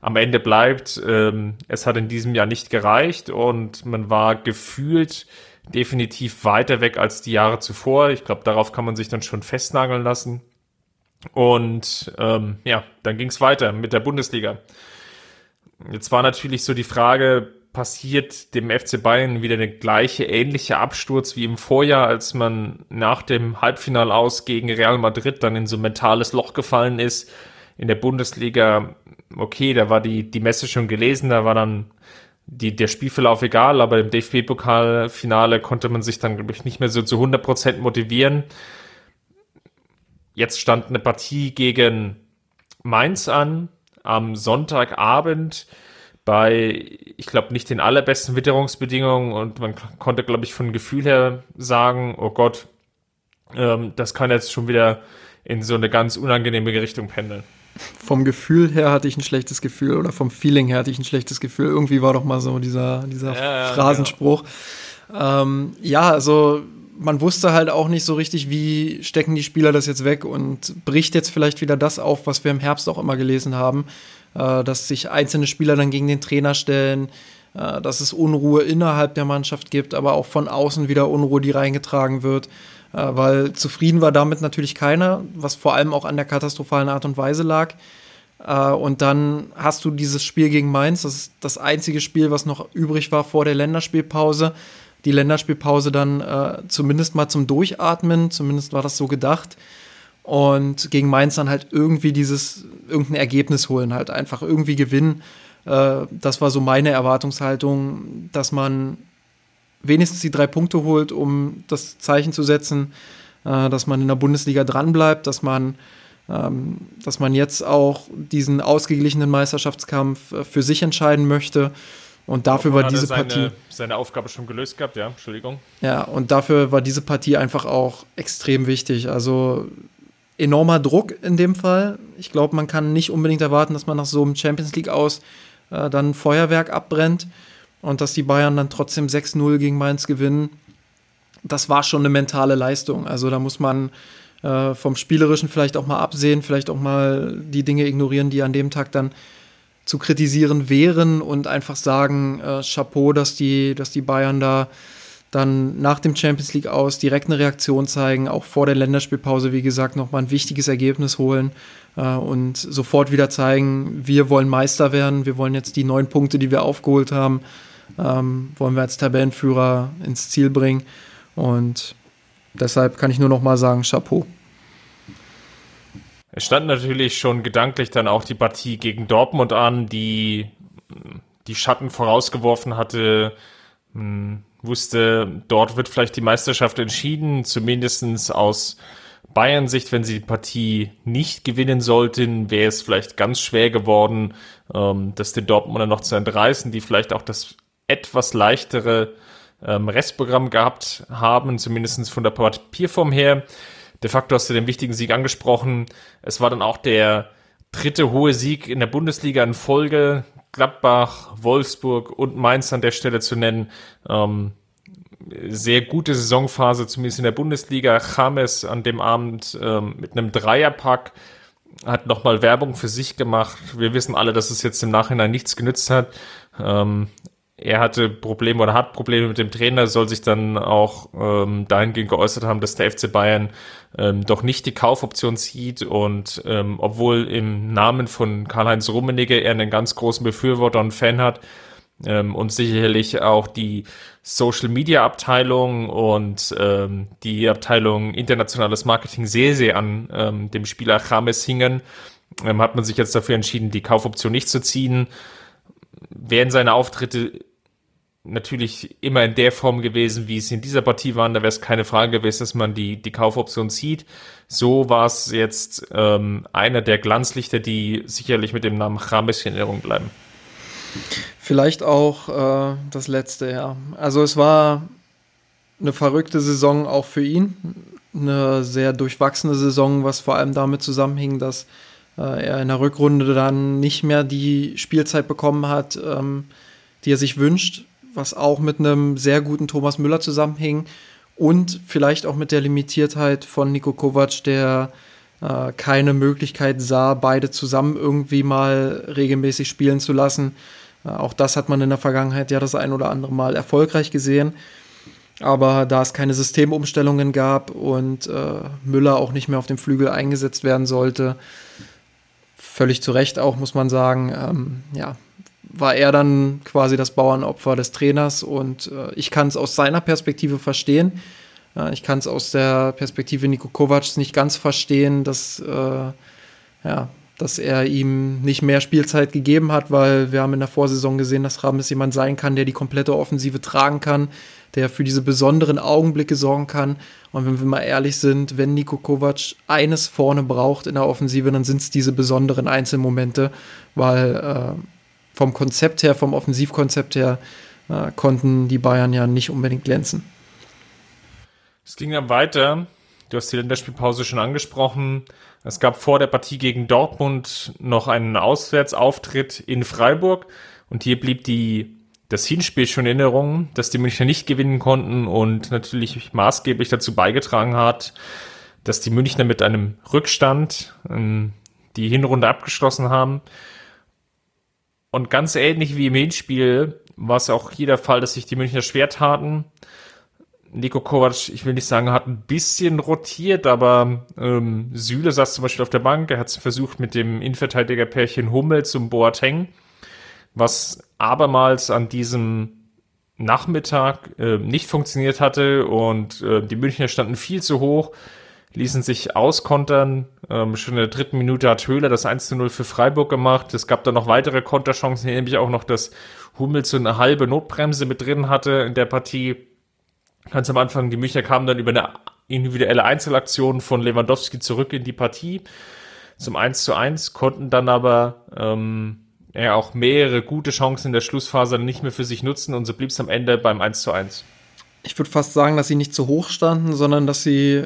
Am Ende bleibt, ähm, es hat in diesem Jahr nicht gereicht und man war gefühlt definitiv weiter weg als die Jahre zuvor. Ich glaube, darauf kann man sich dann schon festnageln lassen. Und ähm, ja, dann ging es weiter mit der Bundesliga. Jetzt war natürlich so die Frage, passiert dem FC Bayern wieder der gleiche ähnliche Absturz wie im Vorjahr, als man nach dem Halbfinal aus gegen Real Madrid dann in so ein mentales Loch gefallen ist. In der Bundesliga, okay, da war die, die Messe schon gelesen, da war dann die, der Spielverlauf egal, aber im DFB-Pokalfinale konnte man sich dann, glaube ich, nicht mehr so zu 100% motivieren. Jetzt stand eine Partie gegen Mainz an, am Sonntagabend bei, ich glaube, nicht den allerbesten Witterungsbedingungen und man konnte, glaube ich, von Gefühl her sagen, oh Gott, ähm, das kann jetzt schon wieder in so eine ganz unangenehme Richtung pendeln. Vom Gefühl her hatte ich ein schlechtes Gefühl oder vom Feeling her hatte ich ein schlechtes Gefühl. Irgendwie war doch mal so dieser, dieser ja, Phrasenspruch. Ja. Ähm, ja, also man wusste halt auch nicht so richtig, wie stecken die Spieler das jetzt weg und bricht jetzt vielleicht wieder das auf, was wir im Herbst auch immer gelesen haben äh, dass sich einzelne Spieler dann gegen den Trainer stellen, äh, dass es Unruhe innerhalb der Mannschaft gibt, aber auch von außen wieder Unruhe, die reingetragen wird. Äh, weil zufrieden war damit natürlich keiner, was vor allem auch an der katastrophalen Art und Weise lag. Äh, und dann hast du dieses Spiel gegen Mainz, das ist das einzige Spiel, was noch übrig war vor der Länderspielpause. Die Länderspielpause dann äh, zumindest mal zum Durchatmen, zumindest war das so gedacht und gegen Mainz dann halt irgendwie dieses, irgendein Ergebnis holen, halt einfach irgendwie gewinnen. Das war so meine Erwartungshaltung, dass man wenigstens die drei Punkte holt, um das Zeichen zu setzen, äh, dass man in der Bundesliga dranbleibt, dass man, ähm, dass man jetzt auch diesen ausgeglichenen Meisterschaftskampf äh, für sich entscheiden möchte. Und dafür war diese seine, Partie. Seine Aufgabe schon gelöst gehabt, ja, Entschuldigung. Ja, und dafür war diese Partie einfach auch extrem wichtig. Also enormer Druck in dem Fall. Ich glaube, man kann nicht unbedingt erwarten, dass man nach so einem Champions League aus äh, dann Feuerwerk abbrennt und dass die Bayern dann trotzdem 6-0 gegen Mainz gewinnen. Das war schon eine mentale Leistung. Also da muss man äh, vom Spielerischen vielleicht auch mal absehen, vielleicht auch mal die Dinge ignorieren, die an dem Tag dann zu kritisieren wären und einfach sagen, äh, Chapeau, dass die, dass die Bayern da dann nach dem Champions League aus direkt eine Reaktion zeigen, auch vor der Länderspielpause, wie gesagt, nochmal ein wichtiges Ergebnis holen äh, und sofort wieder zeigen, wir wollen Meister werden, wir wollen jetzt die neun Punkte, die wir aufgeholt haben, ähm, wollen wir als Tabellenführer ins Ziel bringen und deshalb kann ich nur nochmal sagen, Chapeau. Es stand natürlich schon gedanklich dann auch die Partie gegen Dortmund an, die die Schatten vorausgeworfen hatte, hm, wusste, dort wird vielleicht die Meisterschaft entschieden, zumindestens aus Bayern-Sicht, wenn sie die Partie nicht gewinnen sollten, wäre es vielleicht ganz schwer geworden, ähm, das den Dortmunder noch zu entreißen, die vielleicht auch das etwas leichtere ähm, Restprogramm gehabt haben, zumindestens von der Papierform her. De facto hast du den wichtigen Sieg angesprochen. Es war dann auch der dritte hohe Sieg in der Bundesliga in Folge. Gladbach, Wolfsburg und Mainz an der Stelle zu nennen. Ähm, sehr gute Saisonphase, zumindest in der Bundesliga. James an dem Abend ähm, mit einem Dreierpack hat nochmal Werbung für sich gemacht. Wir wissen alle, dass es jetzt im Nachhinein nichts genützt hat. Ähm, er hatte Probleme oder hat Probleme mit dem Trainer, soll sich dann auch ähm, dahingehend geäußert haben, dass der FC Bayern ähm, doch nicht die Kaufoption zieht und ähm, obwohl im Namen von Karl-Heinz Rummenigge er einen ganz großen Befürworter und Fan hat ähm, und sicherlich auch die Social Media Abteilung und ähm, die Abteilung internationales Marketing sehr, sehr an ähm, dem Spieler James hingen, ähm, hat man sich jetzt dafür entschieden, die Kaufoption nicht zu ziehen. Wären seine Auftritte natürlich immer in der Form gewesen, wie es in dieser Partie waren, da wäre es keine Frage gewesen, dass man die, die Kaufoption zieht. So war es jetzt ähm, einer der Glanzlichter, die sicherlich mit dem Namen James in Erinnerung bleiben. Vielleicht auch äh, das letzte, ja. Also es war eine verrückte Saison auch für ihn. Eine sehr durchwachsene Saison, was vor allem damit zusammenhing, dass er in der Rückrunde dann nicht mehr die Spielzeit bekommen hat, ähm, die er sich wünscht, was auch mit einem sehr guten Thomas Müller zusammenhing und vielleicht auch mit der Limitiertheit von Nico Kovac, der äh, keine Möglichkeit sah, beide zusammen irgendwie mal regelmäßig spielen zu lassen. Äh, auch das hat man in der Vergangenheit ja das ein oder andere Mal erfolgreich gesehen. Aber da es keine Systemumstellungen gab und äh, Müller auch nicht mehr auf dem Flügel eingesetzt werden sollte, völlig zu Recht auch, muss man sagen, ähm, ja, war er dann quasi das Bauernopfer des Trainers und äh, ich kann es aus seiner Perspektive verstehen. Äh, ich kann es aus der Perspektive Niko Kovacs nicht ganz verstehen, dass, äh, ja, dass er ihm nicht mehr Spielzeit gegeben hat, weil wir haben in der Vorsaison gesehen, dass Rames jemand sein kann, der die komplette Offensive tragen kann, der für diese besonderen Augenblicke sorgen kann. Und wenn wir mal ehrlich sind, wenn Nico Kovac eines vorne braucht in der Offensive, dann sind es diese besonderen Einzelmomente, weil äh, vom Konzept her, vom Offensivkonzept her, äh, konnten die Bayern ja nicht unbedingt glänzen. Es ging dann weiter. Du hast die Länderspielpause schon angesprochen. Es gab vor der Partie gegen Dortmund noch einen Auswärtsauftritt in Freiburg und hier blieb die das Hinspiel schon in Erinnerung, dass die Münchner nicht gewinnen konnten und natürlich maßgeblich dazu beigetragen hat, dass die Münchner mit einem Rückstand ähm, die Hinrunde abgeschlossen haben. Und ganz ähnlich wie im Hinspiel war es auch hier der Fall, dass sich die Münchner schwer taten. Nico Kovac, ich will nicht sagen, hat ein bisschen rotiert, aber ähm, Süle saß zum Beispiel auf der Bank. Er hat versucht mit dem Innenverteidiger-Pärchen Hummel zum Boateng was abermals an diesem Nachmittag äh, nicht funktioniert hatte und äh, die Münchner standen viel zu hoch, ließen sich auskontern. Ähm, schon in der dritten Minute hat Höhler das 1 zu 0 für Freiburg gemacht. Es gab dann noch weitere Konterchancen, nämlich auch noch, dass Hummels so eine halbe Notbremse mit drin hatte in der Partie. Ganz am Anfang, die Münchner kamen dann über eine individuelle Einzelaktion von Lewandowski zurück in die Partie zum 1 zu 1, konnten dann aber ähm, ja auch mehrere gute Chancen in der Schlussphase nicht mehr für sich nutzen und so blieb es am Ende beim 1 zu 1. Ich würde fast sagen, dass sie nicht zu hoch standen, sondern dass sie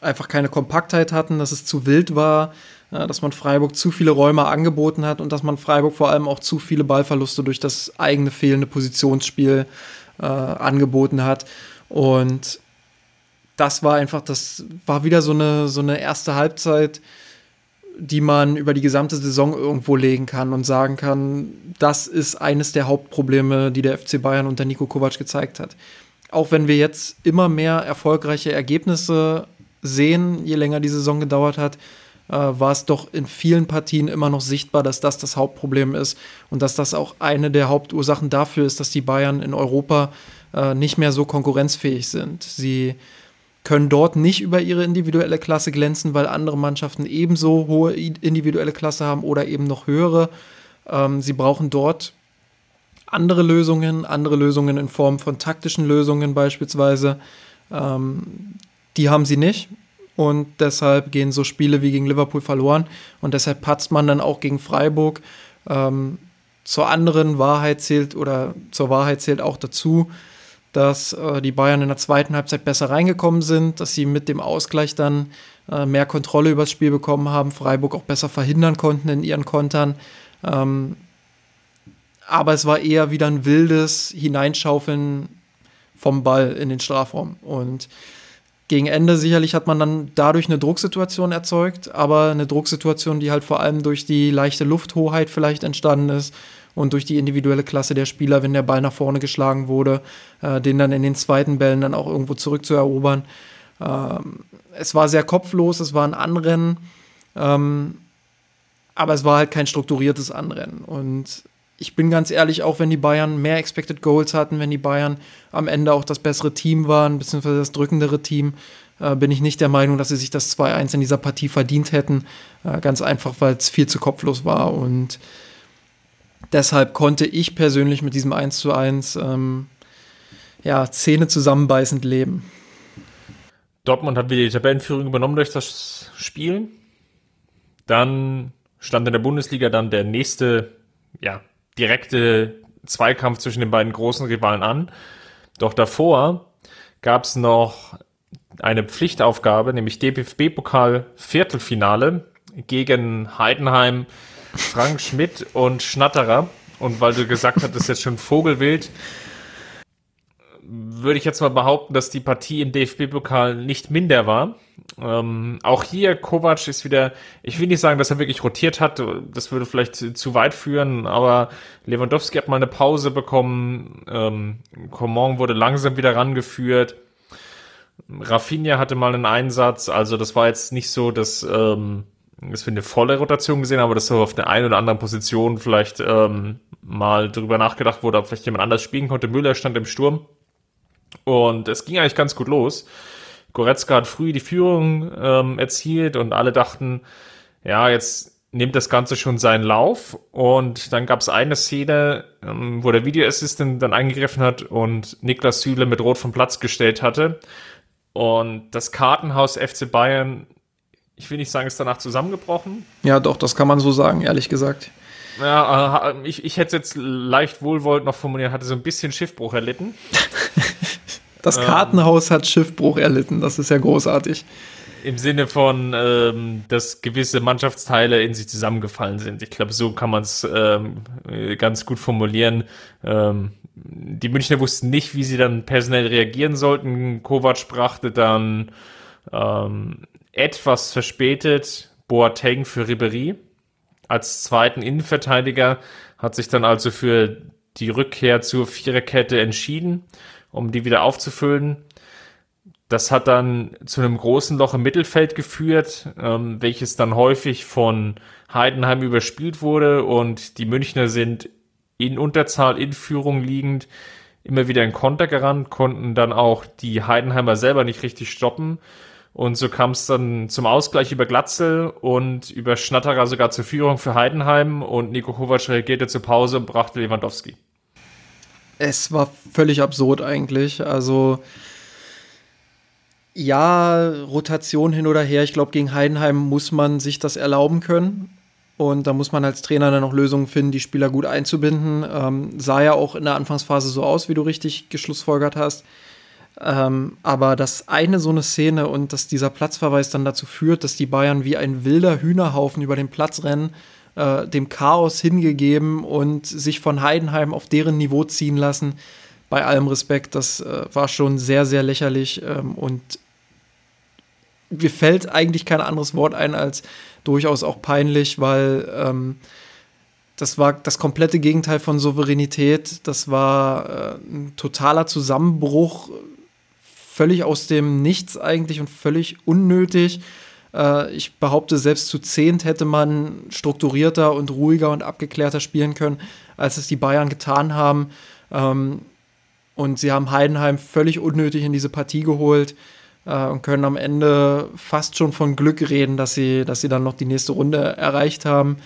einfach keine Kompaktheit hatten, dass es zu wild war, dass man Freiburg zu viele Räume angeboten hat und dass man Freiburg vor allem auch zu viele Ballverluste durch das eigene fehlende Positionsspiel äh, angeboten hat. Und das war einfach, das war wieder so eine, so eine erste Halbzeit, die man über die gesamte Saison irgendwo legen kann und sagen kann, das ist eines der Hauptprobleme, die der FC Bayern unter Nico Kovac gezeigt hat. Auch wenn wir jetzt immer mehr erfolgreiche Ergebnisse sehen, je länger die Saison gedauert hat, äh, war es doch in vielen Partien immer noch sichtbar, dass das das Hauptproblem ist und dass das auch eine der Hauptursachen dafür ist, dass die Bayern in Europa äh, nicht mehr so konkurrenzfähig sind. Sie können dort nicht über ihre individuelle Klasse glänzen, weil andere Mannschaften ebenso hohe individuelle Klasse haben oder eben noch höhere. Ähm, sie brauchen dort andere Lösungen, andere Lösungen in Form von taktischen Lösungen beispielsweise. Ähm, die haben sie nicht. Und deshalb gehen so Spiele wie gegen Liverpool verloren. Und deshalb patzt man dann auch gegen Freiburg. Ähm, zur anderen Wahrheit zählt oder zur Wahrheit zählt auch dazu, dass äh, die Bayern in der zweiten Halbzeit besser reingekommen sind, dass sie mit dem Ausgleich dann äh, mehr Kontrolle über das Spiel bekommen haben, Freiburg auch besser verhindern konnten in ihren Kontern. Ähm, aber es war eher wieder ein wildes Hineinschaufeln vom Ball in den Strafraum. Und gegen Ende sicherlich hat man dann dadurch eine Drucksituation erzeugt, aber eine Drucksituation, die halt vor allem durch die leichte Lufthoheit vielleicht entstanden ist und durch die individuelle Klasse der Spieler, wenn der Ball nach vorne geschlagen wurde, äh, den dann in den zweiten Bällen dann auch irgendwo zurückzuerobern. Ähm, es war sehr kopflos, es war ein Anrennen, ähm, aber es war halt kein strukturiertes Anrennen. Und ich bin ganz ehrlich, auch wenn die Bayern mehr Expected Goals hatten, wenn die Bayern am Ende auch das bessere Team waren, beziehungsweise das drückendere Team, äh, bin ich nicht der Meinung, dass sie sich das 2-1 in dieser Partie verdient hätten. Äh, ganz einfach, weil es viel zu kopflos war und Deshalb konnte ich persönlich mit diesem 1 zu 1 ähm, ja, Zähne zusammenbeißend leben. Dortmund hat wieder die Tabellenführung übernommen durch das Spiel. Dann stand in der Bundesliga dann der nächste, ja, direkte Zweikampf zwischen den beiden großen Rivalen an. Doch davor gab es noch eine Pflichtaufgabe, nämlich DFB-Pokal Viertelfinale gegen Heidenheim, Frank Schmidt und Schnatterer. Und weil du gesagt hast, ist jetzt schon Vogelwild, würde ich jetzt mal behaupten, dass die Partie im DFB-Pokal nicht minder war. Ähm, auch hier, Kovac ist wieder, ich will nicht sagen, dass er wirklich rotiert hat, das würde vielleicht zu weit führen, aber Lewandowski hat mal eine Pause bekommen, ähm, Coman wurde langsam wieder rangeführt, Rafinha hatte mal einen Einsatz, also das war jetzt nicht so, dass, ähm, dass wir eine volle Rotation gesehen haben, aber dass so auf der einen oder anderen Position vielleicht ähm, mal drüber nachgedacht wurde, ob vielleicht jemand anders spielen konnte. Müller stand im Sturm und es ging eigentlich ganz gut los. Goretzka hat früh die Führung ähm, erzielt und alle dachten, ja, jetzt nimmt das Ganze schon seinen Lauf. Und dann gab es eine Szene, ähm, wo der Videoassistent dann eingegriffen hat und Niklas Süle mit Rot vom Platz gestellt hatte. Und das Kartenhaus FC Bayern, ich will nicht sagen, ist danach zusammengebrochen. Ja, doch, das kann man so sagen, ehrlich gesagt. Ja, äh, ich, ich hätte es jetzt leicht wohlwollend noch formuliert, hatte so ein bisschen Schiffbruch erlitten. Das ähm. Kartenhaus ähm, hat Schiffbruch erlitten, das ist ja großartig. Im Sinne von, ähm, dass gewisse Mannschaftsteile in sich zusammengefallen sind. Ich glaube, so kann man es ähm, ganz gut formulieren. Ähm, die Münchner wussten nicht, wie sie dann personell reagieren sollten. Kovac brachte dann ähm, etwas verspätet Boateng für Ribery als zweiten Innenverteidiger, hat sich dann also für die Rückkehr zur Viererkette entschieden um die wieder aufzufüllen. Das hat dann zu einem großen Loch im Mittelfeld geführt, ähm, welches dann häufig von Heidenheim überspielt wurde und die Münchner sind in Unterzahl, in Führung liegend, immer wieder in Konter gerannt, konnten dann auch die Heidenheimer selber nicht richtig stoppen. Und so kam es dann zum Ausgleich über Glatzel und über Schnatterer sogar zur Führung für Heidenheim und Nico Kovac reagierte zur Pause und brachte Lewandowski es war völlig absurd eigentlich. Also ja, Rotation hin oder her. Ich glaube, gegen Heidenheim muss man sich das erlauben können. Und da muss man als Trainer dann noch Lösungen finden, die Spieler gut einzubinden. Ähm, sah ja auch in der Anfangsphase so aus, wie du richtig geschlussfolgert hast. Ähm, aber dass eine so eine Szene und dass dieser Platzverweis dann dazu führt, dass die Bayern wie ein wilder Hühnerhaufen über den Platz rennen äh, dem Chaos hingegeben und sich von Heidenheim auf deren Niveau ziehen lassen. Bei allem Respekt, das äh, war schon sehr, sehr lächerlich ähm, und mir fällt eigentlich kein anderes Wort ein als durchaus auch peinlich, weil ähm, das war das komplette Gegenteil von Souveränität. Das war äh, ein totaler Zusammenbruch, völlig aus dem Nichts eigentlich und völlig unnötig. Äh, ich behaupte, selbst zu zehnt hätte man strukturierter und ruhiger und abgeklärter spielen können, als es die Bayern getan haben. Ähm, und sie haben Heidenheim völlig unnötig in diese Partie geholt äh, und können am Ende fast schon von Glück reden, dass sie, dass sie dann noch die nächste Runde erreicht haben,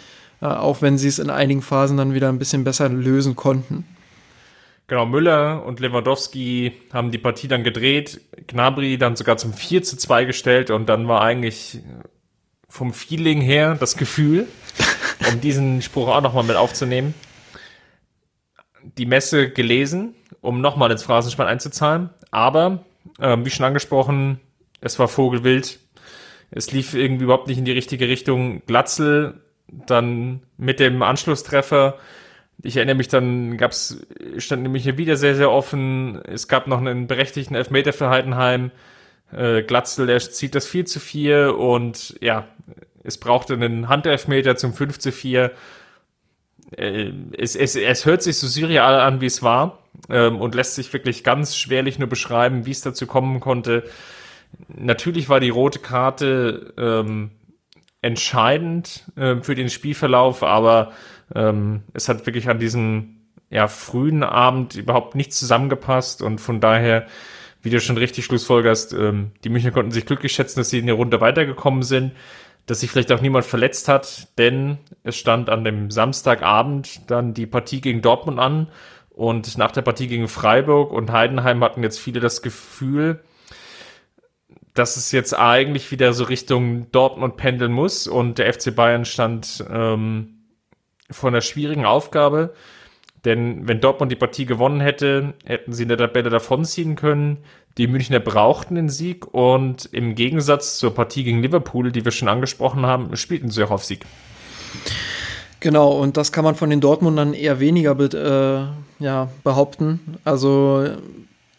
äh, auch wenn sie es in einigen Phasen dann wieder ein bisschen besser lösen konnten. Genau, Müller und Lewandowski haben die Partie dann gedreht, Gnabry dann sogar zum 4 zu 2 gestellt und dann war eigentlich vom Feeling her das Gefühl, um diesen Spruch auch nochmal mit aufzunehmen, die Messe gelesen, um nochmal ins Phrasenschwein einzuzahlen. Aber, äh, wie schon angesprochen, es war Vogelwild. Es lief irgendwie überhaupt nicht in die richtige Richtung. Glatzel dann mit dem Anschlusstreffer ich erinnere mich dann, gab's, stand nämlich hier wieder sehr, sehr offen. Es gab noch einen berechtigten Elfmeter für Heidenheim. Äh, Glatzel, der zieht das 4 zu 4 und ja, es brauchte einen Handelfmeter zum 5 zu 4. Äh, es, es, es hört sich so surreal an, wie es war ähm, und lässt sich wirklich ganz schwerlich nur beschreiben, wie es dazu kommen konnte. Natürlich war die rote Karte ähm, entscheidend äh, für den Spielverlauf, aber ähm, es hat wirklich an diesem ja, frühen Abend überhaupt nichts zusammengepasst und von daher, wie du schon richtig schlussfolgerst, ähm, die Münchner konnten sich glücklich schätzen, dass sie in der Runde weitergekommen sind, dass sich vielleicht auch niemand verletzt hat, denn es stand an dem Samstagabend dann die Partie gegen Dortmund an und nach der Partie gegen Freiburg und Heidenheim hatten jetzt viele das Gefühl, dass es jetzt eigentlich wieder so Richtung Dortmund pendeln muss und der FC Bayern stand ähm, vor einer schwierigen Aufgabe. Denn wenn Dortmund die Partie gewonnen hätte, hätten sie in der Tabelle davonziehen können. Die Münchner brauchten den Sieg und im Gegensatz zur Partie gegen Liverpool, die wir schon angesprochen haben, spielten sie auch auf Sieg. Genau, und das kann man von den Dortmundern eher weniger äh, ja, behaupten. Also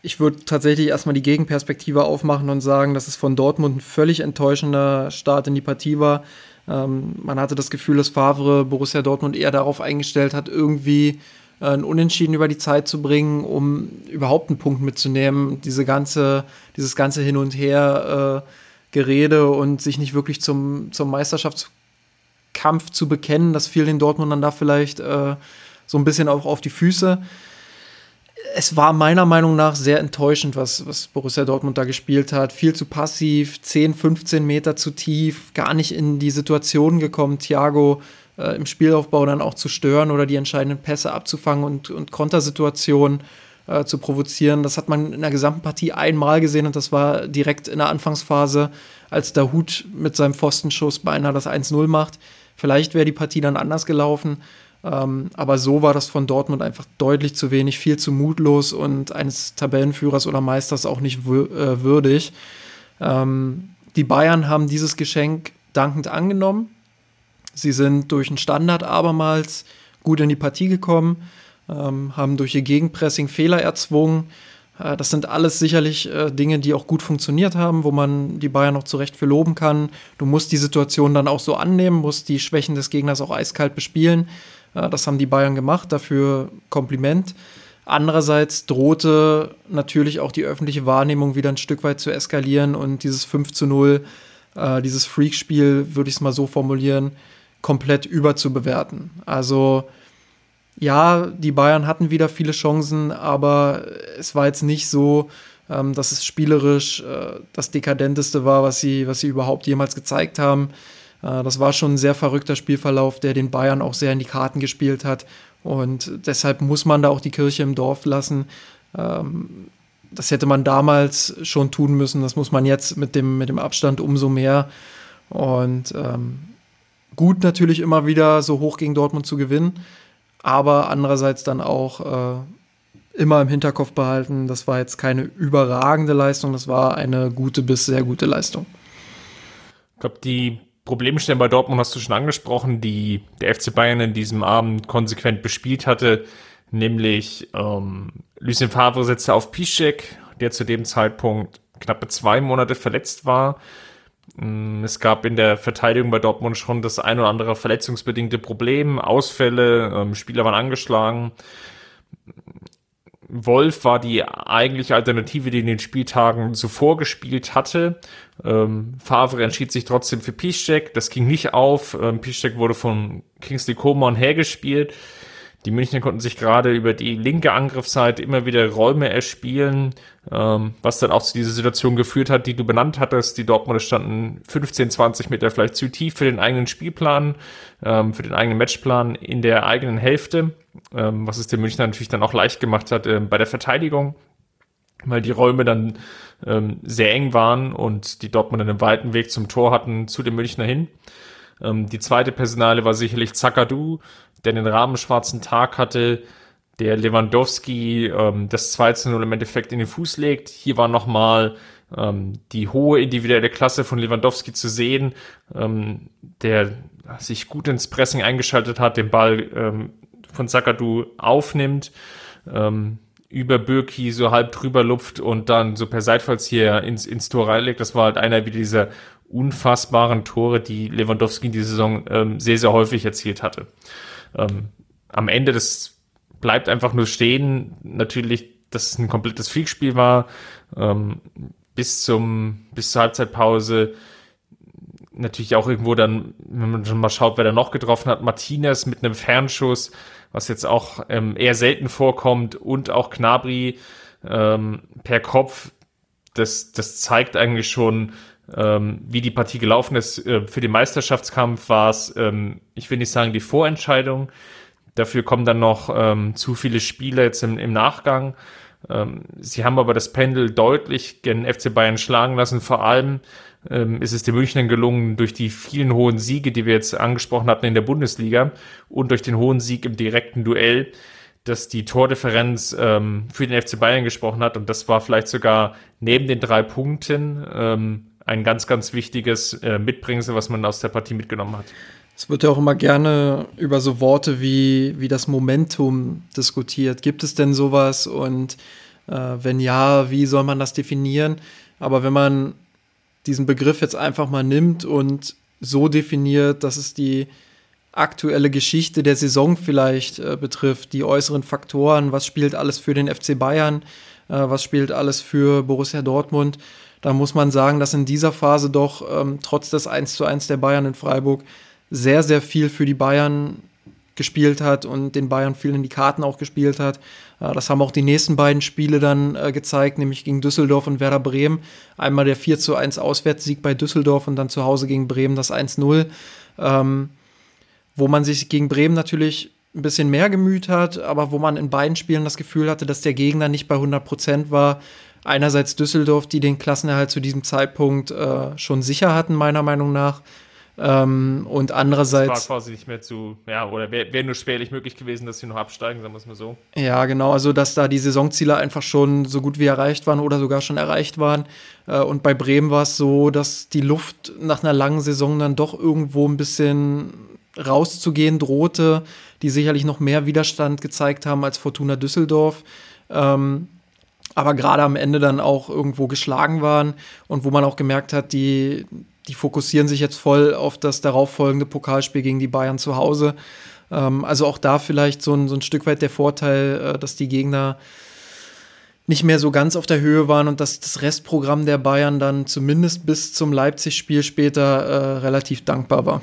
ich würde tatsächlich erstmal die Gegenperspektive aufmachen und sagen, dass es von Dortmund ein völlig enttäuschender Start in die Partie war. Ähm, man hatte das Gefühl, dass Favre Borussia Dortmund eher darauf eingestellt hat, irgendwie äh, ein Unentschieden über die Zeit zu bringen, um überhaupt einen Punkt mitzunehmen. Diese ganze, dieses ganze Hin und Her äh, Gerede und sich nicht wirklich zum, zum Meisterschaftskampf zu bekennen, das fiel den Dortmundern da vielleicht äh, so ein bisschen auch auf die Füße es war meiner Meinung nach sehr enttäuschend, was, was Borussia Dortmund da gespielt hat. Viel zu passiv, 10, 15 Meter zu tief, gar nicht in die Situation gekommen, Thiago äh, im Spielaufbau dann auch zu stören oder die entscheidenden Pässe abzufangen und, und Kontersituationen äh, zu provozieren. Das hat man in der gesamten Partie einmal gesehen und das war direkt in der Anfangsphase, als der Hut mit seinem Pfostenschuss beinahe das 1-0 macht. Vielleicht wäre die Partie dann anders gelaufen. Ähm, aber so war das von Dortmund einfach deutlich zu wenig, viel zu mutlos und eines Tabellenführers oder Meisters auch nicht äh, würdig. Ähm, die Bayern haben dieses Geschenk dankend angenommen. Sie sind durch einen Standard abermals gut in die Partie gekommen, ähm, haben durch ihr Gegenpressing Fehler erzwungen. Äh, das sind alles sicherlich äh, Dinge, die auch gut funktioniert haben, wo man die Bayern noch zurecht für loben kann. Du musst die Situation dann auch so annehmen, musst die Schwächen des Gegners auch eiskalt bespielen. Ja, das haben die Bayern gemacht, dafür Kompliment. Andererseits drohte natürlich auch die öffentliche Wahrnehmung wieder ein Stück weit zu eskalieren und dieses 5 zu 0, äh, dieses Freakspiel, würde ich es mal so formulieren, komplett überzubewerten. Also ja, die Bayern hatten wieder viele Chancen, aber es war jetzt nicht so, ähm, dass es spielerisch äh, das Dekadenteste war, was sie, was sie überhaupt jemals gezeigt haben. Äh, das war schon ein sehr verrückter Spielverlauf, der den Bayern auch sehr in die Karten gespielt hat. Und deshalb muss man da auch die Kirche im Dorf lassen. Ähm, das hätte man damals schon tun müssen. Das muss man jetzt mit dem, mit dem Abstand umso mehr. Und ähm, gut natürlich immer wieder so hoch gegen Dortmund zu gewinnen. Aber andererseits dann auch äh, immer im Hinterkopf behalten, das war jetzt keine überragende Leistung, das war eine gute bis sehr gute Leistung. Ich glaube, die Problemstellen bei Dortmund hast du schon angesprochen, die der FC Bayern in diesem Abend konsequent bespielt hatte, nämlich ähm, Lucien Favre setzte auf Piszczek, der zu dem Zeitpunkt knappe zwei Monate verletzt war. Mm, es gab in der Verteidigung bei Dortmund schon das ein oder andere verletzungsbedingte Problem, Ausfälle, ähm, Spieler waren angeschlagen. Wolf war die eigentliche Alternative, die in den Spieltagen zuvor gespielt hatte. Ähm, Favre entschied sich trotzdem für Piszczek. Das ging nicht auf. Ähm, Piszczek wurde von Kingsley Coman hergespielt. Die Münchner konnten sich gerade über die linke Angriffsseite immer wieder Räume erspielen, ähm, was dann auch zu dieser Situation geführt hat, die du benannt hattest. Die Dortmunder standen 15, 20 Meter vielleicht zu tief für den eigenen Spielplan, ähm, für den eigenen Matchplan in der eigenen Hälfte ähm, was es den Münchner natürlich dann auch leicht gemacht hat äh, bei der Verteidigung, weil die Räume dann ähm, sehr eng waren und die Dortmunder einen weiten Weg zum Tor hatten zu den Münchner hin. Ähm, die zweite Personale war sicherlich Zakadu, der den rahmenschwarzen Tag hatte, der Lewandowski ähm, das 2 zu 0 im Endeffekt in den Fuß legt. Hier war nochmal ähm, die hohe individuelle Klasse von Lewandowski zu sehen, ähm, der sich gut ins Pressing eingeschaltet hat, den Ball ähm, von Sakadu aufnimmt, ähm, über Birki so halb drüber lupft und dann so per Seitfalls hier ins, ins Tor reinlegt. Das war halt einer wie dieser unfassbaren Tore, die Lewandowski in dieser Saison ähm, sehr, sehr häufig erzielt hatte. Ähm, am Ende, das bleibt einfach nur stehen. Natürlich, dass es ein komplettes Freakspiel war. Ähm, bis zum, bis zur Halbzeitpause natürlich auch irgendwo dann, wenn man schon mal schaut, wer da noch getroffen hat, Martinez mit einem Fernschuss, was jetzt auch ähm, eher selten vorkommt und auch Knabri ähm, per Kopf, das, das zeigt eigentlich schon, ähm, wie die Partie gelaufen ist. Äh, für den Meisterschaftskampf war es, ähm, ich will nicht sagen die Vorentscheidung, dafür kommen dann noch ähm, zu viele Spiele jetzt im, im Nachgang. Ähm, sie haben aber das Pendel deutlich gen FC Bayern schlagen lassen, vor allem ähm, ist es den Münchnern gelungen, durch die vielen hohen Siege, die wir jetzt angesprochen hatten in der Bundesliga und durch den hohen Sieg im direkten Duell, dass die Tordifferenz ähm, für den FC Bayern gesprochen hat. Und das war vielleicht sogar neben den drei Punkten ähm, ein ganz, ganz wichtiges äh, Mitbringsel, was man aus der Partie mitgenommen hat. Es wird ja auch immer gerne über so Worte wie, wie das Momentum diskutiert. Gibt es denn sowas? Und äh, wenn ja, wie soll man das definieren? Aber wenn man diesen Begriff jetzt einfach mal nimmt und so definiert, dass es die aktuelle Geschichte der Saison vielleicht äh, betrifft, die äußeren Faktoren, was spielt alles für den FC Bayern, äh, was spielt alles für Borussia Dortmund, da muss man sagen, dass in dieser Phase doch ähm, trotz des 1 zu 1 der Bayern in Freiburg sehr, sehr viel für die Bayern gespielt hat und den Bayern viel in die Karten auch gespielt hat. Äh, das haben auch die nächsten beiden Spiele dann äh, gezeigt, nämlich gegen Düsseldorf und Werder Bremen. Einmal der 4 zu 1 Auswärtssieg bei Düsseldorf und dann zu Hause gegen Bremen das 1-0. Ähm, wo man sich gegen Bremen natürlich ein bisschen mehr gemüht hat, aber wo man in beiden Spielen das Gefühl hatte, dass der Gegner nicht bei 100 Prozent war. Einerseits Düsseldorf, die den Klassenerhalt zu diesem Zeitpunkt äh, schon sicher hatten, meiner Meinung nach. Ähm, und andererseits. Das war quasi nicht mehr zu, ja, oder wäre wär nur schwerlich möglich gewesen, dass sie noch absteigen, sagen wir es mal so. Ja, genau, also dass da die Saisonziele einfach schon so gut wie erreicht waren oder sogar schon erreicht waren. Äh, und bei Bremen war es so, dass die Luft nach einer langen Saison dann doch irgendwo ein bisschen rauszugehen drohte, die sicherlich noch mehr Widerstand gezeigt haben als Fortuna Düsseldorf. Ähm, aber gerade am Ende dann auch irgendwo geschlagen waren und wo man auch gemerkt hat, die, die fokussieren sich jetzt voll auf das darauffolgende Pokalspiel gegen die Bayern zu Hause. Ähm, also auch da vielleicht so ein, so ein Stück weit der Vorteil, äh, dass die Gegner nicht mehr so ganz auf der Höhe waren und dass das Restprogramm der Bayern dann zumindest bis zum Leipzig-Spiel später äh, relativ dankbar war.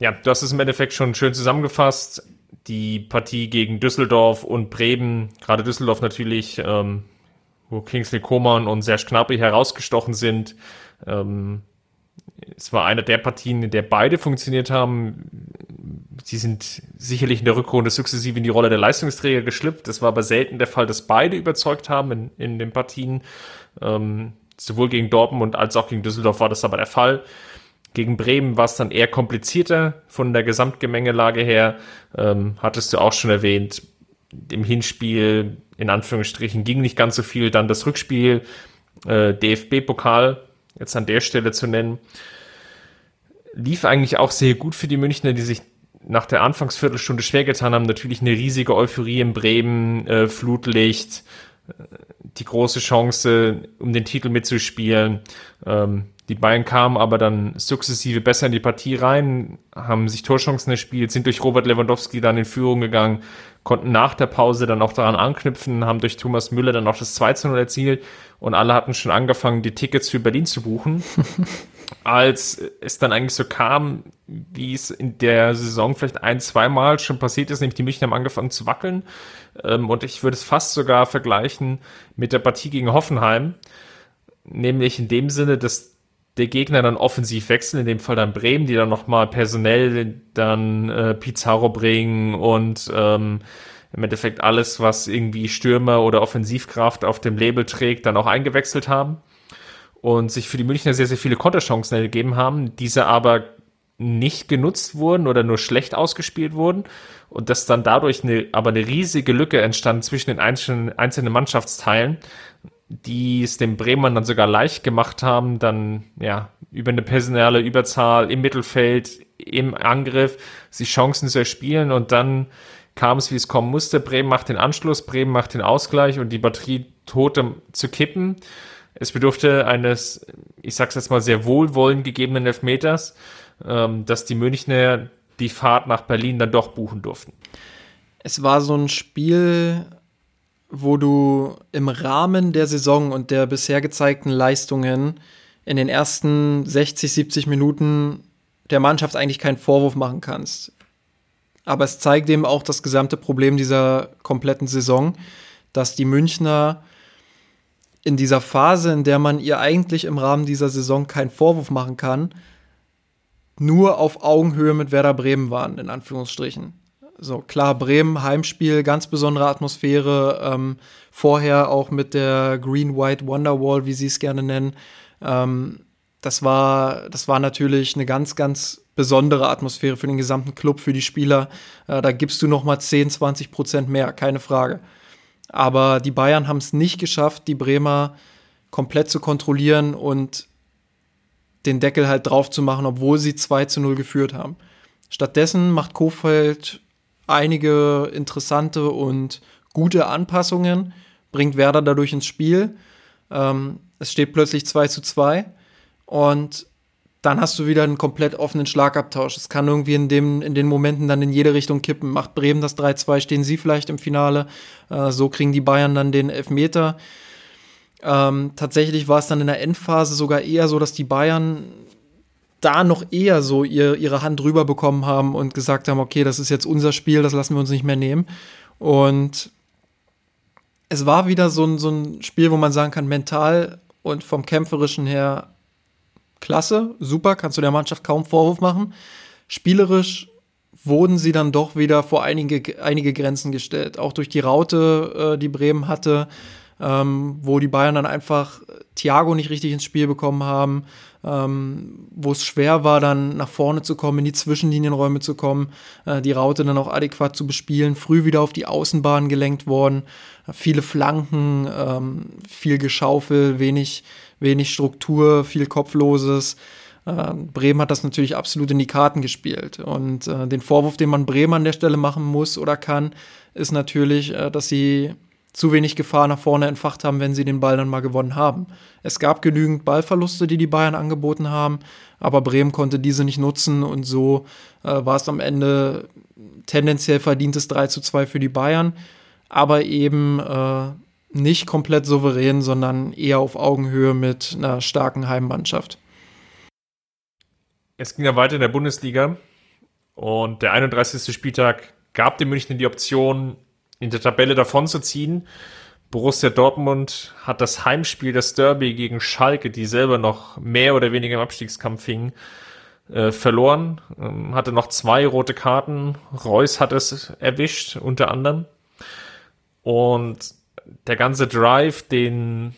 Ja, du hast es im Endeffekt schon schön zusammengefasst. Die Partie gegen Düsseldorf und Bremen, gerade Düsseldorf natürlich, ähm, wo Kingsley Coman und Serge Gnabry herausgestochen sind. Ähm, es war eine der Partien, in der beide funktioniert haben. Sie sind sicherlich in der Rückrunde sukzessive in die Rolle der Leistungsträger geschlüpft. Das war aber selten der Fall, dass beide überzeugt haben in, in den Partien. Ähm, sowohl gegen Dortmund als auch gegen Düsseldorf war das aber der Fall. Gegen Bremen war es dann eher komplizierter von der Gesamtgemengelage her. Ähm, hattest du auch schon erwähnt. Im Hinspiel, in Anführungsstrichen, ging nicht ganz so viel. Dann das Rückspiel, äh, DFB-Pokal, jetzt an der Stelle zu nennen, lief eigentlich auch sehr gut für die Münchner, die sich nach der Anfangsviertelstunde schwer getan haben. Natürlich eine riesige Euphorie in Bremen, äh, Flutlicht, äh, die große Chance, um den Titel mitzuspielen. Ähm, die Bayern kamen aber dann sukzessive besser in die Partie rein, haben sich Torchancen erspielt, sind durch Robert Lewandowski dann in Führung gegangen, konnten nach der Pause dann auch daran anknüpfen, haben durch Thomas Müller dann auch das 2 0 erzielt und alle hatten schon angefangen, die Tickets für Berlin zu buchen. Als es dann eigentlich so kam, wie es in der Saison vielleicht ein, zweimal schon passiert ist, nämlich die München haben angefangen zu wackeln. Ähm, und ich würde es fast sogar vergleichen mit der Partie gegen Hoffenheim. Nämlich in dem Sinne, dass der Gegner dann offensiv wechseln, in dem Fall dann Bremen, die dann nochmal personell dann äh, Pizarro bringen und ähm, im Endeffekt alles, was irgendwie Stürmer oder Offensivkraft auf dem Label trägt, dann auch eingewechselt haben und sich für die Münchner sehr, sehr viele Konterchancen ergeben haben, diese aber nicht genutzt wurden oder nur schlecht ausgespielt wurden und dass dann dadurch eine, aber eine riesige Lücke entstand zwischen den einzelnen, einzelnen Mannschaftsteilen, die es den Bremern dann sogar leicht gemacht haben, dann ja über eine personelle Überzahl im Mittelfeld, im Angriff, sich Chancen zu erspielen und dann kam es, wie es kommen musste. Bremen macht den Anschluss, Bremen macht den Ausgleich und die Batterie tote zu kippen. Es bedurfte eines, ich sag's jetzt mal, sehr wohlwollend gegebenen Elfmeters, ähm, dass die Münchner die Fahrt nach Berlin dann doch buchen durften. Es war so ein Spiel, wo du im Rahmen der Saison und der bisher gezeigten Leistungen in den ersten 60, 70 Minuten der Mannschaft eigentlich keinen Vorwurf machen kannst. Aber es zeigt eben auch das gesamte Problem dieser kompletten Saison, dass die Münchner in dieser Phase, in der man ihr eigentlich im Rahmen dieser Saison keinen Vorwurf machen kann, nur auf Augenhöhe mit Werder Bremen waren, in Anführungsstrichen. So, klar, Bremen, Heimspiel, ganz besondere Atmosphäre. Ähm, vorher auch mit der Green-White Wonderwall, wie sie es gerne nennen. Ähm, das war, das war natürlich eine ganz, ganz besondere Atmosphäre für den gesamten Club, für die Spieler. Äh, da gibst du noch mal 10, 20 Prozent mehr, keine Frage. Aber die Bayern haben es nicht geschafft, die Bremer komplett zu kontrollieren und den Deckel halt drauf zu machen, obwohl sie 2 zu 0 geführt haben. Stattdessen macht Kofeld einige interessante und gute Anpassungen, bringt Werder dadurch ins Spiel. Ähm, es steht plötzlich 2 zu 2 und dann hast du wieder einen komplett offenen Schlagabtausch. Es kann irgendwie in, dem, in den Momenten dann in jede Richtung kippen. Macht Bremen das 3-2, stehen sie vielleicht im Finale. Äh, so kriegen die Bayern dann den Elfmeter. Ähm, tatsächlich war es dann in der Endphase sogar eher so, dass die Bayern da noch eher so ihr, ihre Hand drüber bekommen haben und gesagt haben, okay, das ist jetzt unser Spiel, das lassen wir uns nicht mehr nehmen. Und es war wieder so ein, so ein Spiel, wo man sagen kann, mental und vom kämpferischen her klasse, super, kannst du der Mannschaft kaum Vorwurf machen. Spielerisch wurden sie dann doch wieder vor einige, einige Grenzen gestellt. Auch durch die Raute, äh, die Bremen hatte, ähm, wo die Bayern dann einfach Thiago nicht richtig ins Spiel bekommen haben, ähm, wo es schwer war, dann nach vorne zu kommen, in die Zwischenlinienräume zu kommen, äh, die Raute dann auch adäquat zu bespielen, früh wieder auf die Außenbahn gelenkt worden, äh, viele Flanken, ähm, viel Geschaufel, wenig, wenig Struktur, viel Kopfloses. Äh, Bremen hat das natürlich absolut in die Karten gespielt. Und äh, den Vorwurf, den man Bremen an der Stelle machen muss oder kann, ist natürlich, äh, dass sie zu wenig Gefahr nach vorne entfacht haben, wenn sie den Ball dann mal gewonnen haben. Es gab genügend Ballverluste, die die Bayern angeboten haben, aber Bremen konnte diese nicht nutzen und so äh, war es am Ende tendenziell verdientes 3 zu 2 für die Bayern, aber eben äh, nicht komplett souverän, sondern eher auf Augenhöhe mit einer starken Heimmannschaft. Es ging ja weiter in der Bundesliga und der 31. Spieltag gab den München die Option, in der Tabelle davonzuziehen. Borussia Dortmund hat das Heimspiel, das Derby gegen Schalke, die selber noch mehr oder weniger im Abstiegskampf hingen, äh, verloren. Ähm, hatte noch zwei rote Karten. Reus hat es erwischt, unter anderem. Und der ganze Drive, den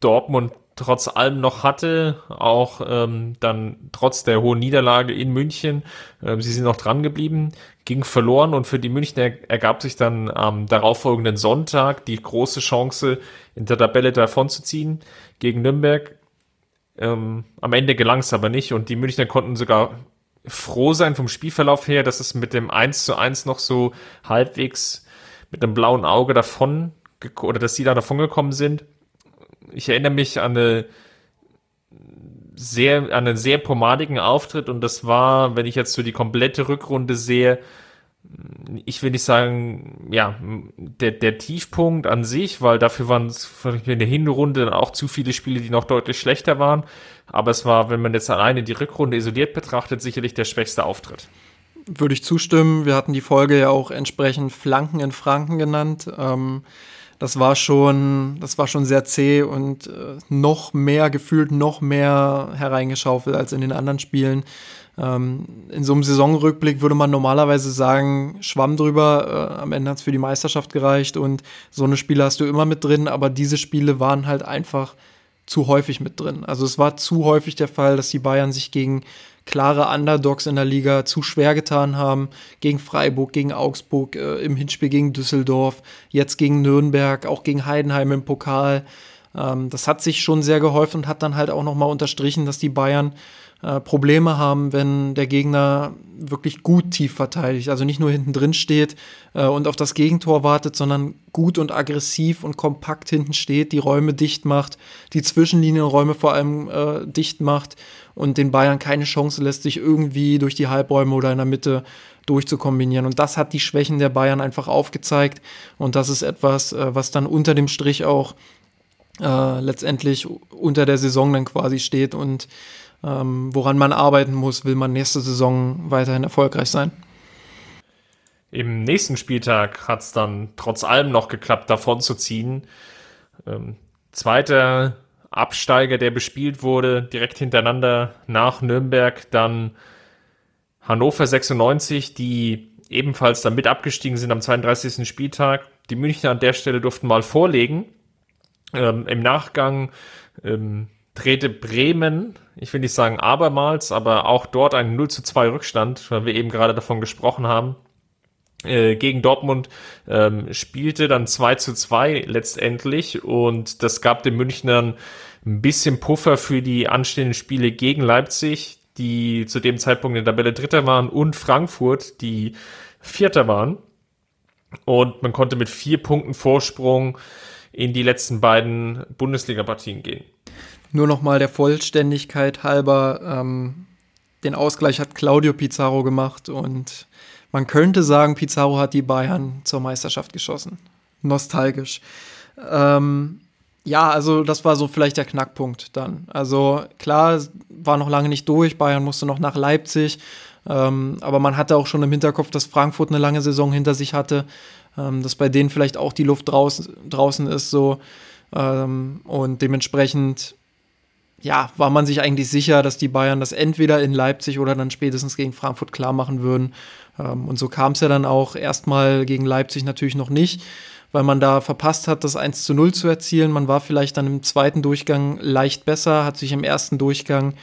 Dortmund trotz allem noch hatte, auch ähm, dann trotz der hohen Niederlage in München. Ähm, sie sind noch dran geblieben, ging verloren und für die Münchner ergab sich dann am darauffolgenden Sonntag die große Chance, in der Tabelle davonzuziehen gegen Nürnberg. Ähm, am Ende gelang es aber nicht und die Münchner konnten sogar froh sein vom Spielverlauf her, dass es mit dem 1 zu 1 noch so halbwegs mit einem blauen Auge davon oder dass sie da davon gekommen sind ich erinnere mich an eine sehr, einen sehr pomadigen Auftritt und das war, wenn ich jetzt so die komplette Rückrunde sehe, ich will nicht sagen, ja, der, der Tiefpunkt an sich, weil dafür waren es in der Hinrunde auch zu viele Spiele, die noch deutlich schlechter waren. Aber es war, wenn man jetzt alleine die Rückrunde isoliert betrachtet, sicherlich der schwächste Auftritt. Würde ich zustimmen. Wir hatten die Folge ja auch entsprechend Flanken in Franken genannt. Ähm, das war schon, das war schon sehr zäh und äh, noch mehr gefühlt, noch mehr hereingeschaufelt als in den anderen Spielen. Ähm, in so einem Saisonrückblick würde man normalerweise sagen, schwamm drüber, äh, am Ende hat es für die Meisterschaft gereicht und so eine Spiele hast du immer mit drin, aber diese Spiele waren halt einfach zu häufig mit drin. Also es war zu häufig der Fall, dass die Bayern sich gegen klare Underdogs in der Liga zu schwer getan haben. Gegen Freiburg, gegen Augsburg, äh, im Hinspiel gegen Düsseldorf, jetzt gegen Nürnberg, auch gegen Heidenheim im Pokal. Ähm, das hat sich schon sehr geholfen und hat dann halt auch nochmal unterstrichen, dass die Bayern äh, Probleme haben, wenn der Gegner wirklich gut tief verteidigt, also nicht nur hinten drin steht äh, und auf das Gegentor wartet, sondern gut und aggressiv und kompakt hinten steht, die Räume dicht macht, die Zwischenlinienräume vor allem äh, dicht macht und den Bayern keine Chance lässt, sich irgendwie durch die Halbräume oder in der Mitte durchzukombinieren. Und das hat die Schwächen der Bayern einfach aufgezeigt. Und das ist etwas, äh, was dann unter dem Strich auch äh, letztendlich unter der Saison dann quasi steht und ähm, woran man arbeiten muss, will man nächste Saison weiterhin erfolgreich sein. Im nächsten Spieltag hat es dann trotz allem noch geklappt, davon zu ziehen. Ähm, zweiter Absteiger, der bespielt wurde, direkt hintereinander nach Nürnberg, dann Hannover 96, die ebenfalls dann mit abgestiegen sind am 32. Spieltag. Die Münchner an der Stelle durften mal vorlegen. Ähm, Im Nachgang ähm, drehte Bremen, ich will nicht sagen abermals, aber auch dort einen 0 zu 2 Rückstand, weil wir eben gerade davon gesprochen haben, gegen Dortmund ähm, spielte dann 2 zu 2 letztendlich und das gab den Münchnern ein bisschen Puffer für die anstehenden Spiele gegen Leipzig, die zu dem Zeitpunkt in der Tabelle Dritter waren und Frankfurt, die Vierter waren. Und man konnte mit vier Punkten Vorsprung in die letzten beiden Bundesliga-Partien gehen. Nur nochmal der Vollständigkeit halber, ähm, den Ausgleich hat Claudio Pizarro gemacht und man könnte sagen, Pizarro hat die Bayern zur Meisterschaft geschossen. Nostalgisch. Ähm, ja, also das war so vielleicht der Knackpunkt dann. Also klar, war noch lange nicht durch, Bayern musste noch nach Leipzig, ähm, aber man hatte auch schon im Hinterkopf, dass Frankfurt eine lange Saison hinter sich hatte, ähm, dass bei denen vielleicht auch die Luft draußen, draußen ist so ähm, und dementsprechend ja, war man sich eigentlich sicher, dass die Bayern das entweder in Leipzig oder dann spätestens gegen Frankfurt klar machen würden. Ähm, und so kam es ja dann auch erstmal gegen Leipzig natürlich noch nicht, weil man da verpasst hat, das 1 zu 0 zu erzielen. Man war vielleicht dann im zweiten Durchgang leicht besser, hat sich im ersten Durchgang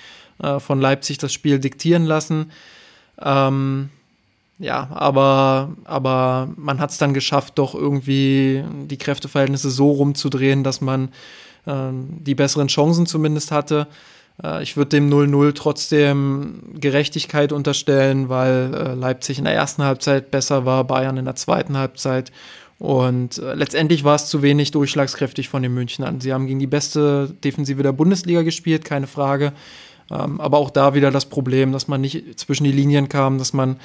äh, von Leipzig das Spiel diktieren lassen. Ähm, ja, aber, aber man hat es dann geschafft, doch irgendwie die Kräfteverhältnisse so rumzudrehen, dass man äh, die besseren Chancen zumindest hatte. Äh, ich würde dem 0-0 trotzdem Gerechtigkeit unterstellen, weil äh, Leipzig in der ersten Halbzeit besser war, Bayern in der zweiten Halbzeit. Und äh, letztendlich war es zu wenig durchschlagskräftig von den Münchnern. Sie haben gegen die beste Defensive der Bundesliga gespielt, keine Frage. Ähm, aber auch da wieder das Problem, dass man nicht zwischen die Linien kam, dass man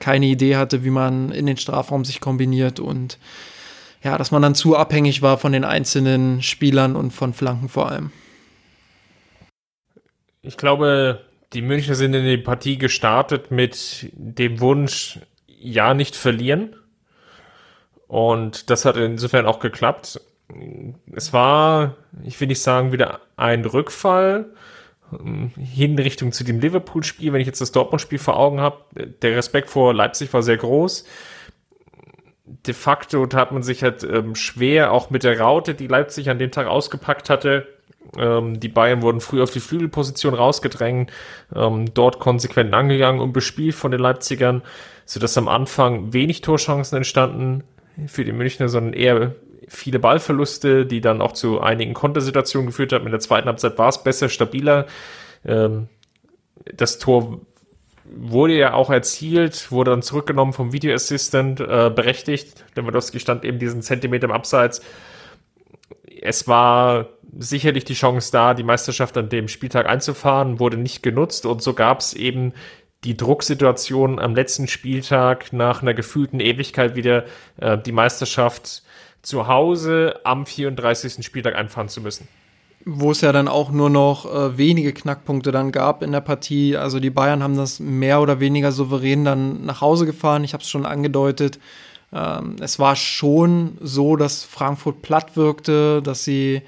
keine Idee hatte, wie man in den Strafraum sich kombiniert und ja, dass man dann zu abhängig war von den einzelnen Spielern und von Flanken vor allem. Ich glaube, die Münchner sind in die Partie gestartet mit dem Wunsch, ja, nicht verlieren. Und das hat insofern auch geklappt. Es war, ich will nicht sagen, wieder ein Rückfall ähm, hin Richtung zu dem Liverpool-Spiel, wenn ich jetzt das Dortmund-Spiel vor Augen habe. Der Respekt vor Leipzig war sehr groß. De facto tat man sich halt ähm, schwer, auch mit der Raute, die Leipzig an dem Tag ausgepackt hatte, ähm, die Bayern wurden früh auf die Flügelposition rausgedrängt, ähm, dort konsequent angegangen und bespielt von den Leipzigern, sodass am Anfang wenig Torchancen entstanden für die Münchner, sondern eher viele Ballverluste, die dann auch zu einigen Kontersituationen geführt haben. In der zweiten Halbzeit war es besser, stabiler. Ähm, das Tor wurde ja auch erzielt, wurde dann zurückgenommen vom Video Assistant, äh, berechtigt. Lewandowski stand eben diesen Zentimeter im Abseits. Es war sicherlich die Chance da, die Meisterschaft an dem Spieltag einzufahren, wurde nicht genutzt und so gab es eben die Drucksituation am letzten Spieltag nach einer gefühlten Ewigkeit wieder äh, die Meisterschaft zu Hause am 34. Spieltag einfahren zu müssen. Wo es ja dann auch nur noch äh, wenige Knackpunkte dann gab in der Partie. Also die Bayern haben das mehr oder weniger souverän dann nach Hause gefahren. Ich habe es schon angedeutet. Ähm, es war schon so, dass Frankfurt platt wirkte, dass sie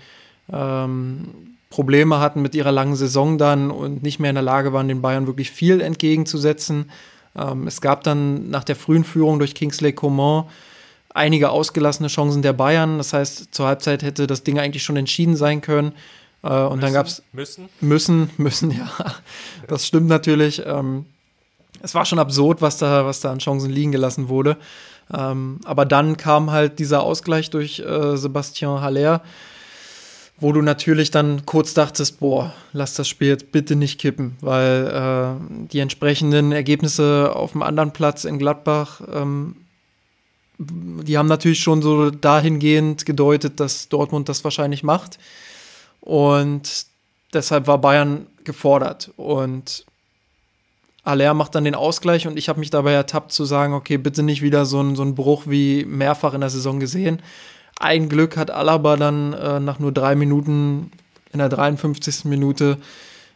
ähm, Probleme hatten mit ihrer langen Saison dann und nicht mehr in der Lage waren, den Bayern wirklich viel entgegenzusetzen. Ähm, es gab dann nach der frühen Führung durch Kingsley Coman einige ausgelassene Chancen der Bayern. Das heißt, zur Halbzeit hätte das Ding eigentlich schon entschieden sein können. Äh, und müssen, dann gab es. Müssen? Müssen, müssen, ja. Das stimmt natürlich. Ähm, es war schon absurd, was da, was da an Chancen liegen gelassen wurde. Ähm, aber dann kam halt dieser Ausgleich durch äh, Sebastian Haller wo du natürlich dann kurz dachtest, boah, lass das Spiel jetzt bitte nicht kippen, weil äh, die entsprechenden Ergebnisse auf dem anderen Platz in Gladbach, ähm, die haben natürlich schon so dahingehend gedeutet, dass Dortmund das wahrscheinlich macht. Und deshalb war Bayern gefordert. Und Aller macht dann den Ausgleich und ich habe mich dabei ertappt zu sagen, okay, bitte nicht wieder so ein, so ein Bruch wie mehrfach in der Saison gesehen. Ein Glück hat Alaba dann äh, nach nur drei Minuten in der 53. Minute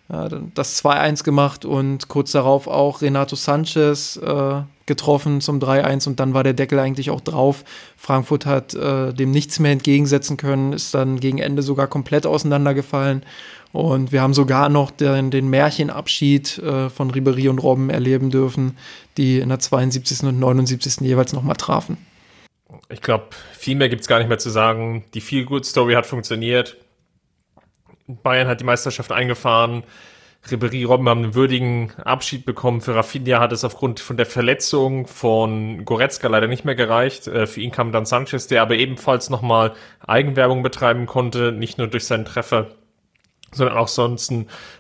das 2-1 gemacht und kurz darauf auch Renato Sanchez äh, getroffen zum 3-1 und dann war der Deckel eigentlich auch drauf. Frankfurt hat äh, dem nichts mehr entgegensetzen können, ist dann gegen Ende sogar komplett auseinandergefallen. Und wir haben sogar noch den, den Märchenabschied äh, von Ribery und Robben erleben dürfen, die in der 72. und 79. jeweils nochmal trafen ich glaube, viel mehr gibt es gar nicht mehr zu sagen. Die Feel Good Story hat funktioniert. Bayern hat die Meisterschaft eingefahren. Ribery Robben haben einen würdigen Abschied bekommen. Für Rafinha hat es aufgrund von der Verletzung von Goretzka leider nicht mehr gereicht. Äh, für ihn kam dann Sanchez, der aber ebenfalls nochmal Eigenwerbung betreiben konnte, nicht nur durch seinen Treffer, sondern auch sonst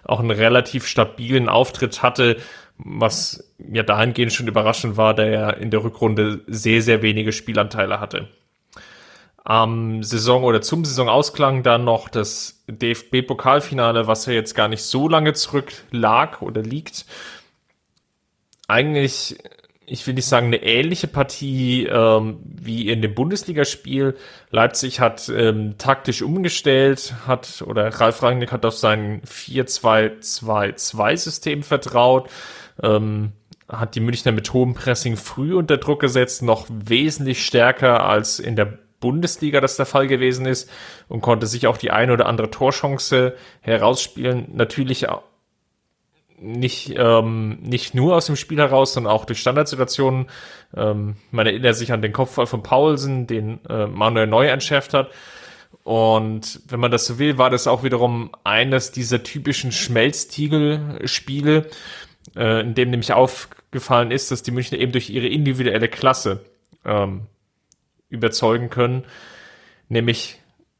auch einen relativ stabilen Auftritt hatte, was ja dahingehend schon überraschend war, da er in der Rückrunde sehr, sehr wenige Spielanteile hatte. Am Saison oder zum Saisonausklang dann noch das DFB-Pokalfinale, was ja jetzt gar nicht so lange zurück lag oder liegt. Eigentlich, ich will nicht sagen, eine ähnliche Partie ähm, wie in dem Bundesligaspiel. Leipzig hat ähm, taktisch umgestellt, hat oder Ralf Rangnick hat auf sein 4-2-2-2-System vertraut. Ähm, hat die Münchner mit hohem Pressing früh unter Druck gesetzt, noch wesentlich stärker als in der Bundesliga das der Fall gewesen ist und konnte sich auch die eine oder andere Torchance herausspielen. Natürlich nicht, ähm, nicht nur aus dem Spiel heraus, sondern auch durch Standardsituationen. Ähm, man erinnert sich an den Kopfball von Paulsen, den äh, Manuel Neu entschärft hat. Und wenn man das so will, war das auch wiederum eines dieser typischen Schmelztiegel-Spiele, äh, in dem nämlich aufgefallen ist, dass die Münchner eben durch ihre individuelle Klasse ähm, überzeugen können. Nämlich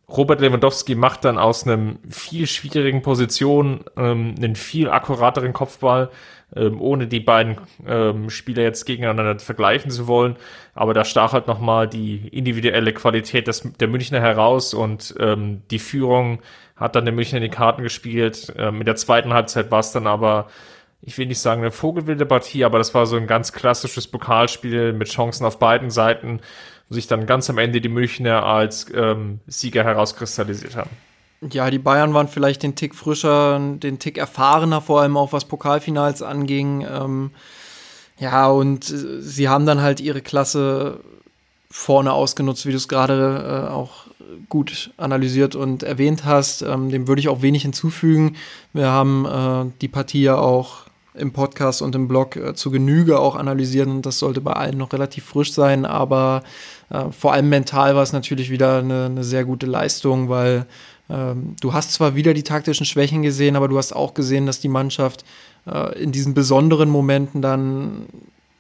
Robert Lewandowski macht dann aus einem viel schwierigen Position ähm, einen viel akkurateren Kopfball, ähm, ohne die beiden ähm, Spieler jetzt gegeneinander vergleichen zu wollen. Aber da stach halt nochmal die individuelle Qualität des, der Münchner heraus und ähm, die Führung hat dann der Münchner in die Karten gespielt. Ähm, in der zweiten Halbzeit war es dann aber ich will nicht sagen eine vogelwilde Partie, aber das war so ein ganz klassisches Pokalspiel mit Chancen auf beiden Seiten sich dann ganz am Ende die Münchner als ähm, Sieger herauskristallisiert haben. Ja, die Bayern waren vielleicht den Tick frischer, den Tick erfahrener, vor allem auch was Pokalfinals anging. Ähm, ja, und sie haben dann halt ihre Klasse vorne ausgenutzt, wie du es gerade äh, auch gut analysiert und erwähnt hast. Ähm, dem würde ich auch wenig hinzufügen. Wir haben äh, die Partie ja auch im Podcast und im Blog äh, zu Genüge auch analysieren und das sollte bei allen noch relativ frisch sein, aber äh, vor allem mental war es natürlich wieder eine, eine sehr gute Leistung, weil ähm, du hast zwar wieder die taktischen Schwächen gesehen, aber du hast auch gesehen, dass die Mannschaft äh, in diesen besonderen Momenten dann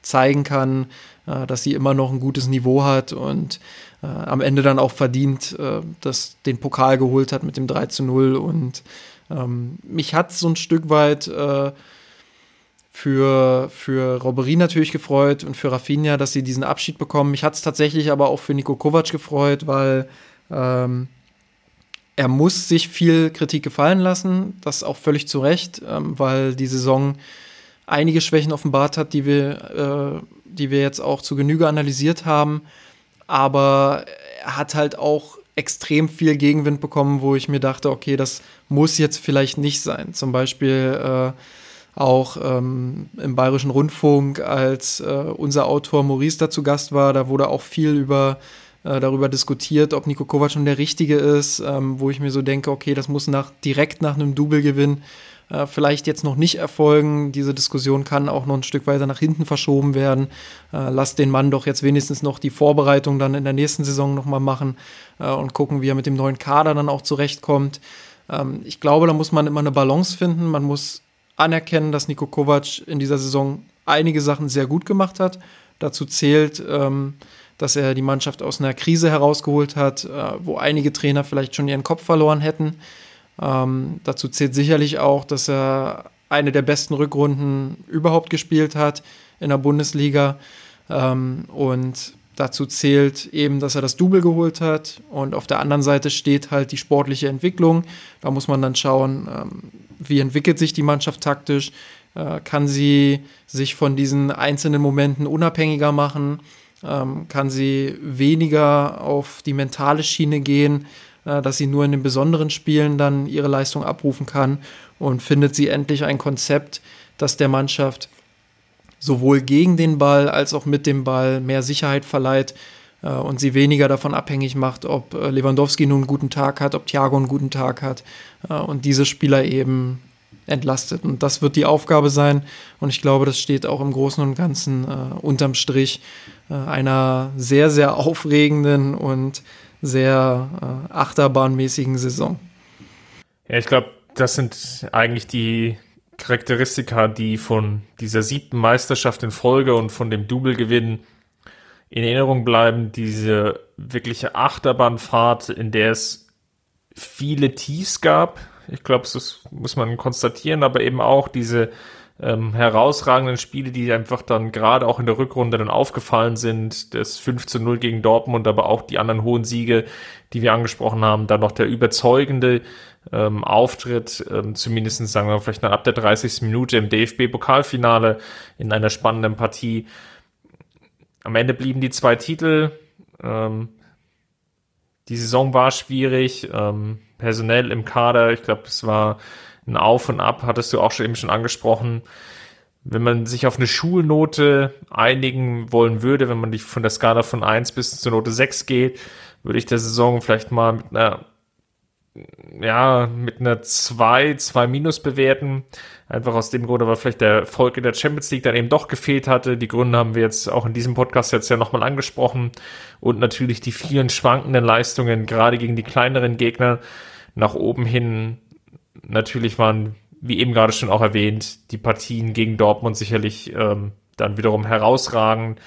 zeigen kann, äh, dass sie immer noch ein gutes Niveau hat und äh, am Ende dann auch verdient, äh, dass den Pokal geholt hat mit dem 3 zu 0 und ähm, mich hat so ein Stück weit äh, für, für Robbery natürlich gefreut und für Rafinha, dass sie diesen Abschied bekommen. Mich hat es tatsächlich aber auch für Nico Kovac gefreut, weil ähm, er muss sich viel Kritik gefallen lassen, das auch völlig zu Recht, ähm, weil die Saison einige Schwächen offenbart hat, die wir, äh, die wir jetzt auch zu Genüge analysiert haben. Aber er hat halt auch extrem viel Gegenwind bekommen, wo ich mir dachte, okay, das muss jetzt vielleicht nicht sein. Zum Beispiel äh, auch ähm, im Bayerischen Rundfunk, als äh, unser Autor Maurice dazu Gast war, da wurde auch viel über äh, darüber diskutiert, ob Nico Kovac schon der Richtige ist, ähm, wo ich mir so denke, okay, das muss nach, direkt nach einem Double-Gewinn äh, vielleicht jetzt noch nicht erfolgen. Diese Diskussion kann auch noch ein Stück weiter nach hinten verschoben werden. Äh, lass den Mann doch jetzt wenigstens noch die Vorbereitung dann in der nächsten Saison nochmal machen äh, und gucken, wie er mit dem neuen Kader dann auch zurechtkommt. Ähm, ich glaube, da muss man immer eine Balance finden. Man muss anerkennen, dass Niko Kovac in dieser Saison einige Sachen sehr gut gemacht hat. Dazu zählt, ähm, dass er die Mannschaft aus einer Krise herausgeholt hat, äh, wo einige Trainer vielleicht schon ihren Kopf verloren hätten. Ähm, dazu zählt sicherlich auch, dass er eine der besten Rückrunden überhaupt gespielt hat in der Bundesliga. Ähm, und dazu zählt eben, dass er das Double geholt hat. Und auf der anderen Seite steht halt die sportliche Entwicklung. Da muss man dann schauen, ähm, wie entwickelt sich die Mannschaft taktisch? Äh, kann sie sich von diesen einzelnen Momenten unabhängiger machen? Ähm, kann sie weniger auf die mentale Schiene gehen, äh, dass sie nur in den besonderen Spielen dann ihre Leistung abrufen kann? Und findet sie endlich ein Konzept, das der Mannschaft sowohl gegen den Ball als auch mit dem Ball mehr Sicherheit verleiht äh, und sie weniger davon abhängig macht, ob äh, Lewandowski nun einen guten Tag hat, ob Thiago einen guten Tag hat und diese Spieler eben entlastet. Und das wird die Aufgabe sein. Und ich glaube, das steht auch im Großen und Ganzen äh, unterm Strich äh, einer sehr, sehr aufregenden und sehr äh, achterbahnmäßigen Saison. Ja, ich glaube, das sind eigentlich die Charakteristika, die von dieser siebten Meisterschaft in Folge und von dem Double-Gewinn in Erinnerung bleiben. Diese wirkliche Achterbahnfahrt, in der es viele Tiefs gab. Ich glaube, das muss man konstatieren, aber eben auch diese ähm, herausragenden Spiele, die einfach dann gerade auch in der Rückrunde dann aufgefallen sind. Das 5 zu 0 gegen Dortmund, aber auch die anderen hohen Siege, die wir angesprochen haben. Dann noch der überzeugende ähm, Auftritt, ähm, zumindest sagen wir vielleicht ab der 30. Minute im DFB-Pokalfinale in einer spannenden Partie. Am Ende blieben die zwei Titel. Ähm, die Saison war schwierig, ähm, personell im Kader. Ich glaube, es war ein Auf und Ab, hattest du auch schon eben schon angesprochen. Wenn man sich auf eine Schulnote einigen wollen würde, wenn man die von der Skala von 1 bis zur Note 6 geht, würde ich der Saison vielleicht mal mit einer ja, mit einer 2, 2 minus bewerten. Einfach aus dem Grunde, weil vielleicht der Erfolg in der Champions League dann eben doch gefehlt hatte. Die Gründe haben wir jetzt auch in diesem Podcast jetzt ja nochmal angesprochen. Und natürlich die vielen schwankenden Leistungen, gerade gegen die kleineren Gegner, nach oben hin. Natürlich waren, wie eben gerade schon auch erwähnt, die Partien gegen Dortmund sicherlich ähm, dann wiederum herausragend.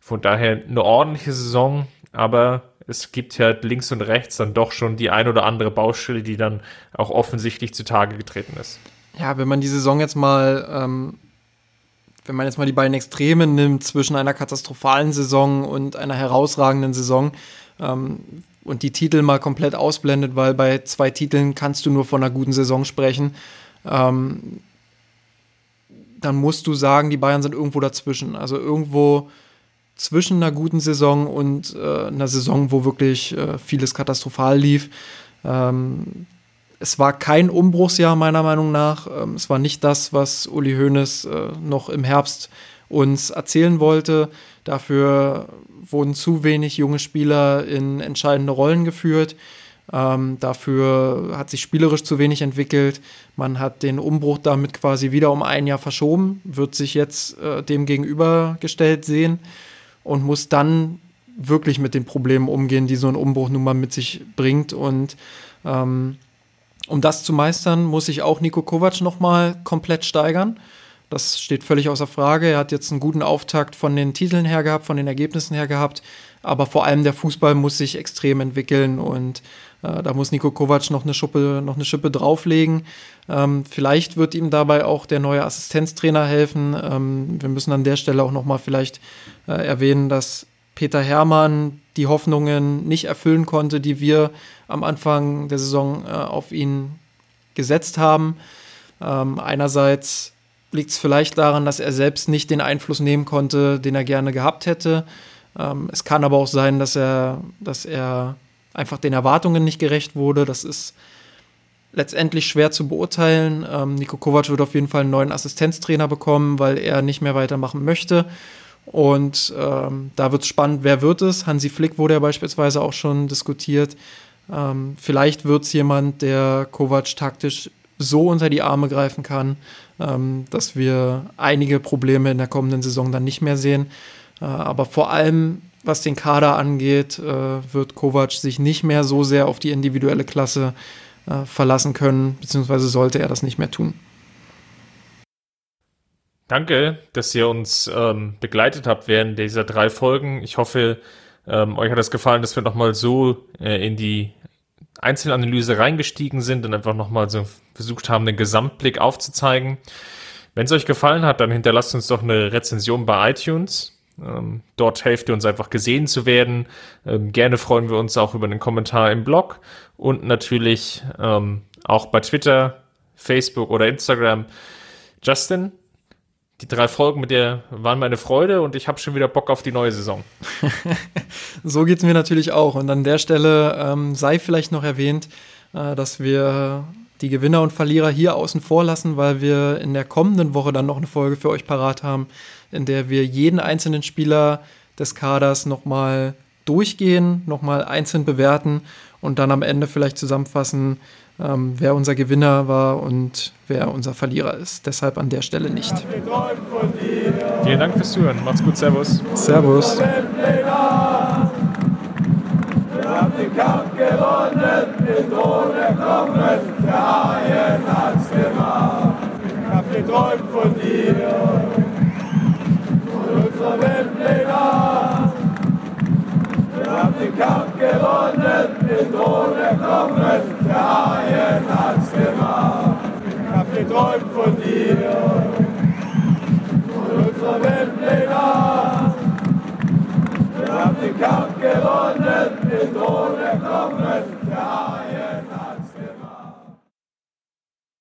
Von daher eine ordentliche Saison, aber es gibt ja links und rechts dann doch schon die ein oder andere Baustelle, die dann auch offensichtlich zutage getreten ist. Ja, wenn man die Saison jetzt mal, ähm, wenn man jetzt mal die beiden Extremen nimmt zwischen einer katastrophalen Saison und einer herausragenden Saison ähm, und die Titel mal komplett ausblendet, weil bei zwei Titeln kannst du nur von einer guten Saison sprechen, ähm, dann musst du sagen, die Bayern sind irgendwo dazwischen. Also irgendwo zwischen einer guten Saison und äh, einer Saison, wo wirklich äh, vieles katastrophal lief. Ähm, es war kein Umbruchsjahr meiner Meinung nach. Ähm, es war nicht das, was Uli Hoeneß äh, noch im Herbst uns erzählen wollte. Dafür wurden zu wenig junge Spieler in entscheidende Rollen geführt. Ähm, dafür hat sich spielerisch zu wenig entwickelt. Man hat den Umbruch damit quasi wieder um ein Jahr verschoben, wird sich jetzt äh, dem gegenübergestellt sehen und muss dann wirklich mit den Problemen umgehen, die so ein Umbruch nun mal mit sich bringt. Und ähm, um das zu meistern, muss sich auch Nico Kovac nochmal komplett steigern. Das steht völlig außer Frage. Er hat jetzt einen guten Auftakt von den Titeln her gehabt, von den Ergebnissen her gehabt. Aber vor allem der Fußball muss sich extrem entwickeln und äh, da muss Nico Kovac noch eine Schuppe, noch eine Schippe drauflegen. Ähm, vielleicht wird ihm dabei auch der neue Assistenztrainer helfen. Ähm, wir müssen an der Stelle auch nochmal vielleicht äh, erwähnen, dass Peter Hermann die Hoffnungen nicht erfüllen konnte, die wir am Anfang der Saison äh, auf ihn gesetzt haben. Ähm, einerseits liegt es vielleicht daran, dass er selbst nicht den Einfluss nehmen konnte, den er gerne gehabt hätte. Ähm, es kann aber auch sein, dass er, dass er einfach den Erwartungen nicht gerecht wurde. Das ist letztendlich schwer zu beurteilen. Ähm, Nico Kovac wird auf jeden Fall einen neuen Assistenztrainer bekommen, weil er nicht mehr weitermachen möchte. Und ähm, da wird es spannend, wer wird es? Hansi Flick wurde ja beispielsweise auch schon diskutiert. Ähm, vielleicht wird es jemand, der Kovac taktisch so unter die Arme greifen kann, ähm, dass wir einige Probleme in der kommenden Saison dann nicht mehr sehen. Äh, aber vor allem, was den Kader angeht, äh, wird Kovac sich nicht mehr so sehr auf die individuelle Klasse äh, verlassen können, beziehungsweise sollte er das nicht mehr tun. Danke, dass ihr uns ähm, begleitet habt während dieser drei Folgen. Ich hoffe, ähm, euch hat es gefallen, dass wir nochmal so äh, in die Einzelanalyse reingestiegen sind und einfach nochmal so versucht haben, den Gesamtblick aufzuzeigen. Wenn es euch gefallen hat, dann hinterlasst uns doch eine Rezension bei iTunes. Ähm, dort helft ihr uns einfach gesehen zu werden. Ähm, gerne freuen wir uns auch über einen Kommentar im Blog und natürlich ähm, auch bei Twitter, Facebook oder Instagram. Justin, die drei Folgen mit dir waren meine Freude und ich habe schon wieder Bock auf die neue Saison. so geht es mir natürlich auch. Und an der Stelle ähm, sei vielleicht noch erwähnt, äh, dass wir die Gewinner und Verlierer hier außen vor lassen, weil wir in der kommenden Woche dann noch eine Folge für euch parat haben, in der wir jeden einzelnen Spieler des Kaders nochmal durchgehen, nochmal einzeln bewerten und dann am Ende vielleicht zusammenfassen, ähm, wer unser Gewinner war und wer unser Verlierer ist. Deshalb an der Stelle nicht. Vielen Dank fürs Zuhören. Macht's gut. Servus. Servus. Kampf gewonnen, den Thron erklommen, der Haien hat's gemacht. Ich hab geträumt von dir, von unserer Weltpläne. Wir haben den Kampf gewonnen, den Thron erklommen, der Haien hat's gemacht. Ich hab geträumt von dir, von unserer Weltpläne. Wir haben den Kampf gewonnen, den Thron erklommen,